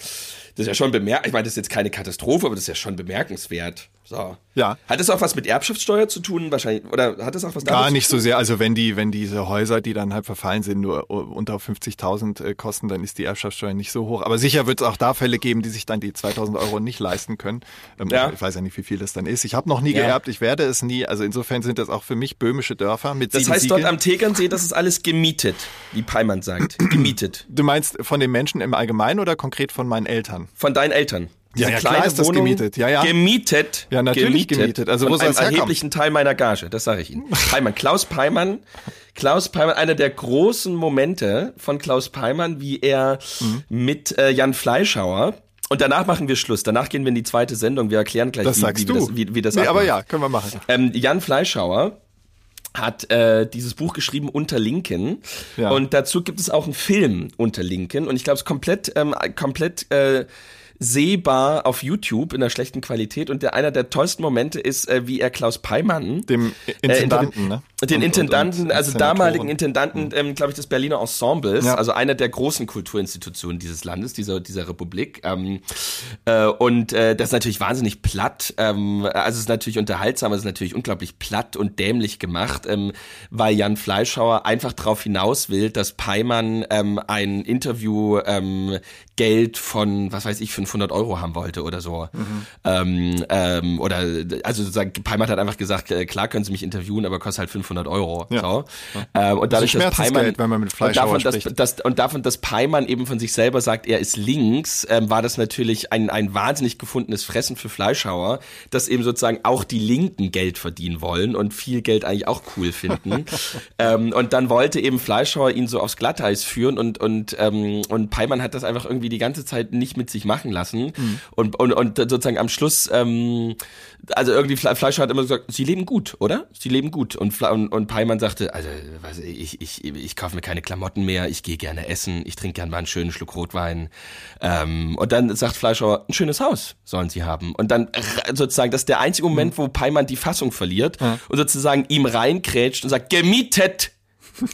das ist ja schon bemerkt. Ich meine, das ist jetzt keine Katastrophe, aber das ist ja schon bemerkenswert. So. Ja. Hat das auch was mit Erbschaftssteuer zu tun wahrscheinlich? Oder hat das auch was Gar nicht so sehr. Also wenn die, wenn diese Häuser, die dann halt verfallen sind, nur unter 50.000 äh, kosten, dann ist die Erbschaftssteuer nicht so hoch. Aber sicher wird es auch da Fälle geben, die sich dann die 2.000 Euro nicht leisten können. Ähm, Ja. Ich weiß ja nicht, wie viel das dann ist. Ich habe noch nie Ja. geerbt, ich werde es nie. Also insofern sind das auch für mich böhmische Dörfer mit Das heißt dort Siegeln. am Tegernsee, das ist alles gemietet, wie Peimann sagt. Gemietet. Du meinst von den Menschen im Allgemeinen oder konkret von meinen Eltern? Von deinen Eltern. Ja, Diese ja, klar ist das gemietet. Ja, ja. Gemietet. Ja, natürlich gemietet. Also, soll einem es herkommen? erheblichen Teil meiner Gage, das sage ich Ihnen. Peimann, Klaus Peimann, Klaus Peimann, einer der großen Momente von Klaus Peimann, wie er Mhm. mit äh, Jan Fleischhauer und danach machen wir Schluss. Danach gehen wir in die zweite Sendung. Wir erklären gleich, Das wie, sagst wie, du. das, wie, wie das nee, aber ja, können wir machen. Ähm, Jan Fleischhauer hat äh, dieses Buch geschrieben unter Linken Ja. und dazu gibt es auch einen Film unter Linken und ich glaube es ist komplett ähm, komplett äh, sehbar auf YouTube in einer schlechten Qualität und der einer der tollsten Momente ist äh, wie er Klaus Peimann Dem äh, Intendanten, ne? den Und- Intendanten, und- und also damaligen Intendanten, ähm, glaube ich, des Berliner Ensembles, Ja. also einer der großen Kulturinstitutionen dieses Landes, dieser, dieser Republik. Ähm, äh, und äh, das ist natürlich wahnsinnig platt. Ähm, also es ist natürlich unterhaltsam, es ist natürlich unglaublich platt und dämlich gemacht, ähm, weil Jan Fleischhauer einfach darauf hinaus will, dass Peimann ähm, ein Interview ähm, Geld von, was weiß ich, 500 Euro haben wollte oder so. Ähm, ähm, oder, also sozusagen, Peimann hat einfach gesagt, äh, klar können Sie mich interviewen, aber kostet halt 500 Euro. Ja. So. Ähm, und dadurch, dass Peimann, wenn man mit und Fleischhauer davon, dass, dass, und davon, dass Peimann eben von sich selber sagt, er ist links, ähm, war das natürlich ein, ein wahnsinnig gefundenes Fressen für Fleischhauer, dass eben sozusagen auch die Linken Geld verdienen wollen und viel Geld eigentlich auch cool finden. ähm, und dann wollte eben Fleischhauer ihn so aufs Glatteis führen und, und, ähm, und Peimann hat das einfach irgendwie die ganze Zeit nicht mit sich machen lassen. Mhm. Und, und, und sozusagen am Schluss, ähm, also irgendwie Fle Fleischer hat immer gesagt, sie leben gut, oder? Sie leben gut. Und, Fle und, und Peimann sagte, also weiß ich, ich, ich, ich kaufe mir keine Klamotten mehr, ich gehe gerne essen, ich trinke gerne mal einen schönen Schluck Rotwein. Ähm, und dann sagt Fleischhauer, ein schönes Haus sollen sie haben. Und dann sozusagen, das ist der einzige Moment, wo Peimann die Fassung verliert und sozusagen ihm reinkrätscht und sagt, gemietet!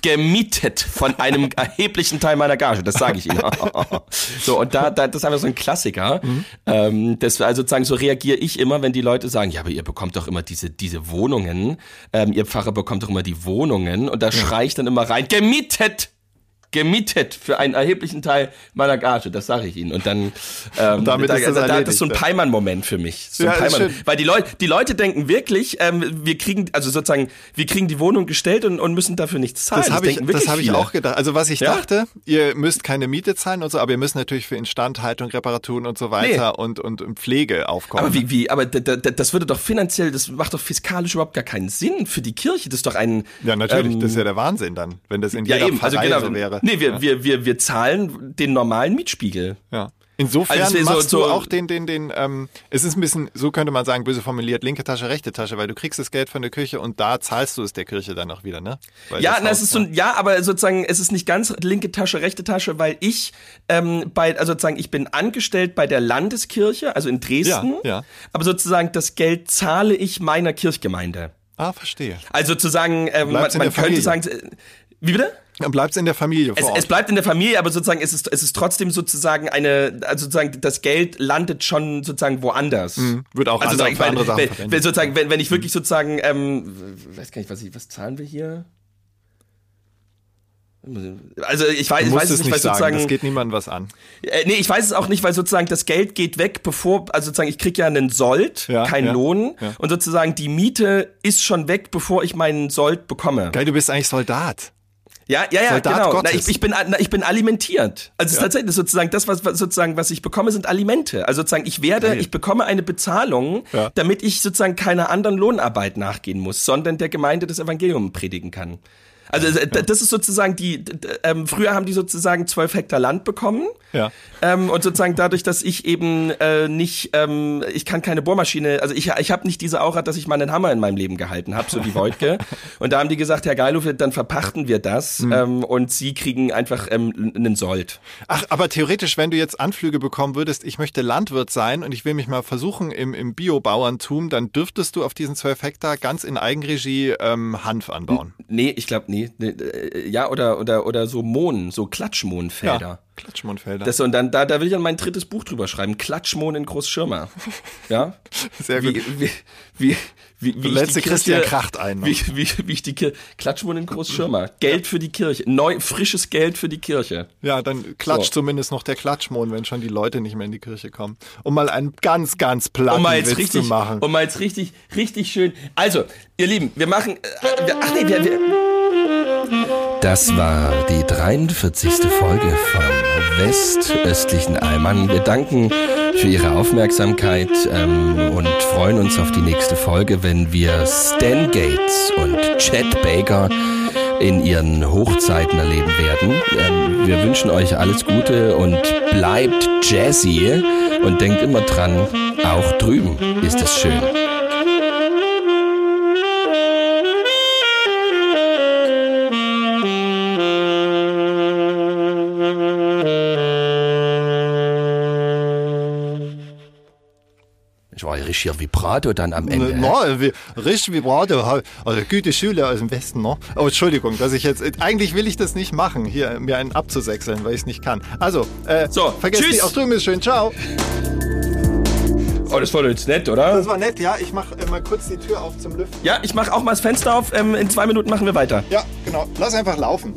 Gemietet von einem erheblichen Teil meiner Gage, das sage ich Ihnen. so, und da, da, das ist einfach so ein Klassiker. Ähm, das, also sozusagen, so reagiere ich immer, wenn die Leute sagen, ja, aber ihr bekommt doch immer diese, diese Wohnungen, ähm, ihr Pfarrer bekommt doch immer die Wohnungen und da schrei ich dann immer rein, gemietet! Gemietet für einen erheblichen Teil meiner Gage, das sage ich Ihnen. Und dann ähm, damit da, ist das da, da, das ist so ein ja. Peimann-Moment für mich. So Ja. Weil die Leute, die Leute denken wirklich, ähm, wir kriegen, also sozusagen, wir kriegen die Wohnung gestellt und, und müssen dafür nichts zahlen. Das habe ich, das habe ich auch gedacht. Also was ich Ja? dachte, ihr müsst keine Miete zahlen und so, aber ihr müsst natürlich für Instandhaltung, Reparaturen und so weiter und, und Pflege aufkommen. Aber wie, wie, aber da, da, das würde doch finanziell, das macht doch fiskalisch überhaupt gar keinen Sinn für die Kirche. Das ist doch ein. ja, natürlich, ähm, das ist ja der Wahnsinn dann, wenn das in ja, jeder eben, also Pfarrei genau. so wäre. Nee, wir, ja. wir, wir, wir zahlen den normalen Mietspiegel. Ja. Insofern Also es wäre so- machst so- du auch den, den, den, ähm, es ist ein bisschen, so könnte man sagen, böse formuliert, linke Tasche, rechte Tasche, weil du kriegst das Geld von der Kirche und da zahlst du es der Kirche dann auch wieder, ne? Weil Ja, das na, es ist so, ja, aber sozusagen, es ist nicht ganz linke Tasche, rechte Tasche, weil ich ähm, bei, also sozusagen, ich bin angestellt bei der Landeskirche, also in Dresden, Ja, ja. aber sozusagen das Geld zahle ich meiner Kirchgemeinde. Ah, verstehe. Also sozusagen, ähm, man, man könnte sagen, äh, wie bitte? Dann bleibt's in der Familie Es, vor Ort. es bleibt in der Familie, aber sozusagen es ist es ist trotzdem sozusagen eine, also sozusagen das Geld landet schon sozusagen woanders. Mhm. Wird auch also andere- sozusagen, für andere wenn, Sachen wenn, verwendet. wenn, sozusagen, wenn, wenn ich wirklich sozusagen, ähm, weiß gar nicht, was ich, was zahlen wir hier? Also ich weiß, ich weiß es es nicht, weil sagen, sozusagen, das geht niemandem was an. äh, nee, ich weiß es auch nicht, weil sozusagen das Geld geht weg, bevor, also sozusagen ich krieg ja einen Sold, Ja, keinen ja, Lohn ja. und sozusagen die Miete ist schon weg, bevor ich meinen Sold bekomme. Geil, du bist eigentlich Soldat. Ja, ja, ja, Soldat genau. Na, ich, ich, bin, na, ich bin alimentiert. Also ist tatsächlich sozusagen das, was, was sozusagen, was ich bekomme, sind Alimente. Also sozusagen, ich werde, Geil. ich bekomme eine Bezahlung, Ja. damit ich sozusagen keiner anderen Lohnarbeit nachgehen muss, sondern der Gemeinde das Evangelium predigen kann. Also äh, das ist sozusagen die, ähm, früher haben die sozusagen zwölf Hektar Land bekommen. Ja. Ähm, und sozusagen dadurch, dass ich eben äh, nicht, ähm, ich kann keine Bohrmaschine, also ich, ich habe nicht diese Aura, dass ich mal einen Hammer in meinem Leben gehalten habe, so wie Wojtke. und da haben die gesagt, Herr Geilhoff, dann verpachten wir das ähm, und Sie kriegen einfach ähm, einen Sold. Ach, aber theoretisch, wenn du jetzt Anflüge bekommen würdest, ich möchte Landwirt sein und ich will mich mal versuchen im, im Biobauerntum, dann dürftest du auf diesen 12 Hektar ganz in Eigenregie ähm, Hanf anbauen. Nee, ich glaube, nee, nee, äh, ja, oder, oder, oder so Mohn, so Klatschmohnfelder. Klatschmundfelder. Das, und dann, da, da will ich dann mein drittes Buch drüber schreiben. Klatschmohn in Großschirmer. Ja? Sehr gut. Wie, wie, wie, wie, die den Christian Kracht ein. ne? Wie, wie, wie ich die Kirche. Klatschmohn in Großschirmer. Geld für die Kirche. Neu, frisches Geld für die Kirche. Ja, dann klatscht zumindest noch der Klatschmond, wenn schon die Leute nicht mehr in die Kirche kommen. Um mal einen ganz, ganz platten Um mal jetzt richtig, zu machen. um mal jetzt richtig, richtig schön. Also, ihr Lieben, wir machen, äh, ach nee, wir, wir, Das war die 43. Folge vom westöstlichen Allmann. Wir danken für Ihre Aufmerksamkeit ähm, und freuen uns auf die nächste Folge, wenn wir Stan Gates und Chet Baker in ihren Hochzeiten erleben werden. Ähm, wir wünschen euch alles Gute und bleibt jazzy und denkt immer dran, auch drüben ist es schön. Ich war ja richtig Vibrato dann am Ende. Na, wie, richtig Vibrato, also gute Schüler aus dem Westen, ne? Oh, Entschuldigung, dass ich jetzt, eigentlich will ich das nicht machen, hier mir einen abzusechseln, weil ich es nicht kann. Also, äh, So, vergesst tschüss. nicht, auch drüben ist schön, ciao. oh, das war doch jetzt nett, oder? Das war nett, ja, ich mach äh, mal kurz die Tür auf zum Lüften. Ja, ich mache auch mal das Fenster auf. Ähm, in zwei Minuten machen wir weiter. Ja, genau, lass einfach laufen.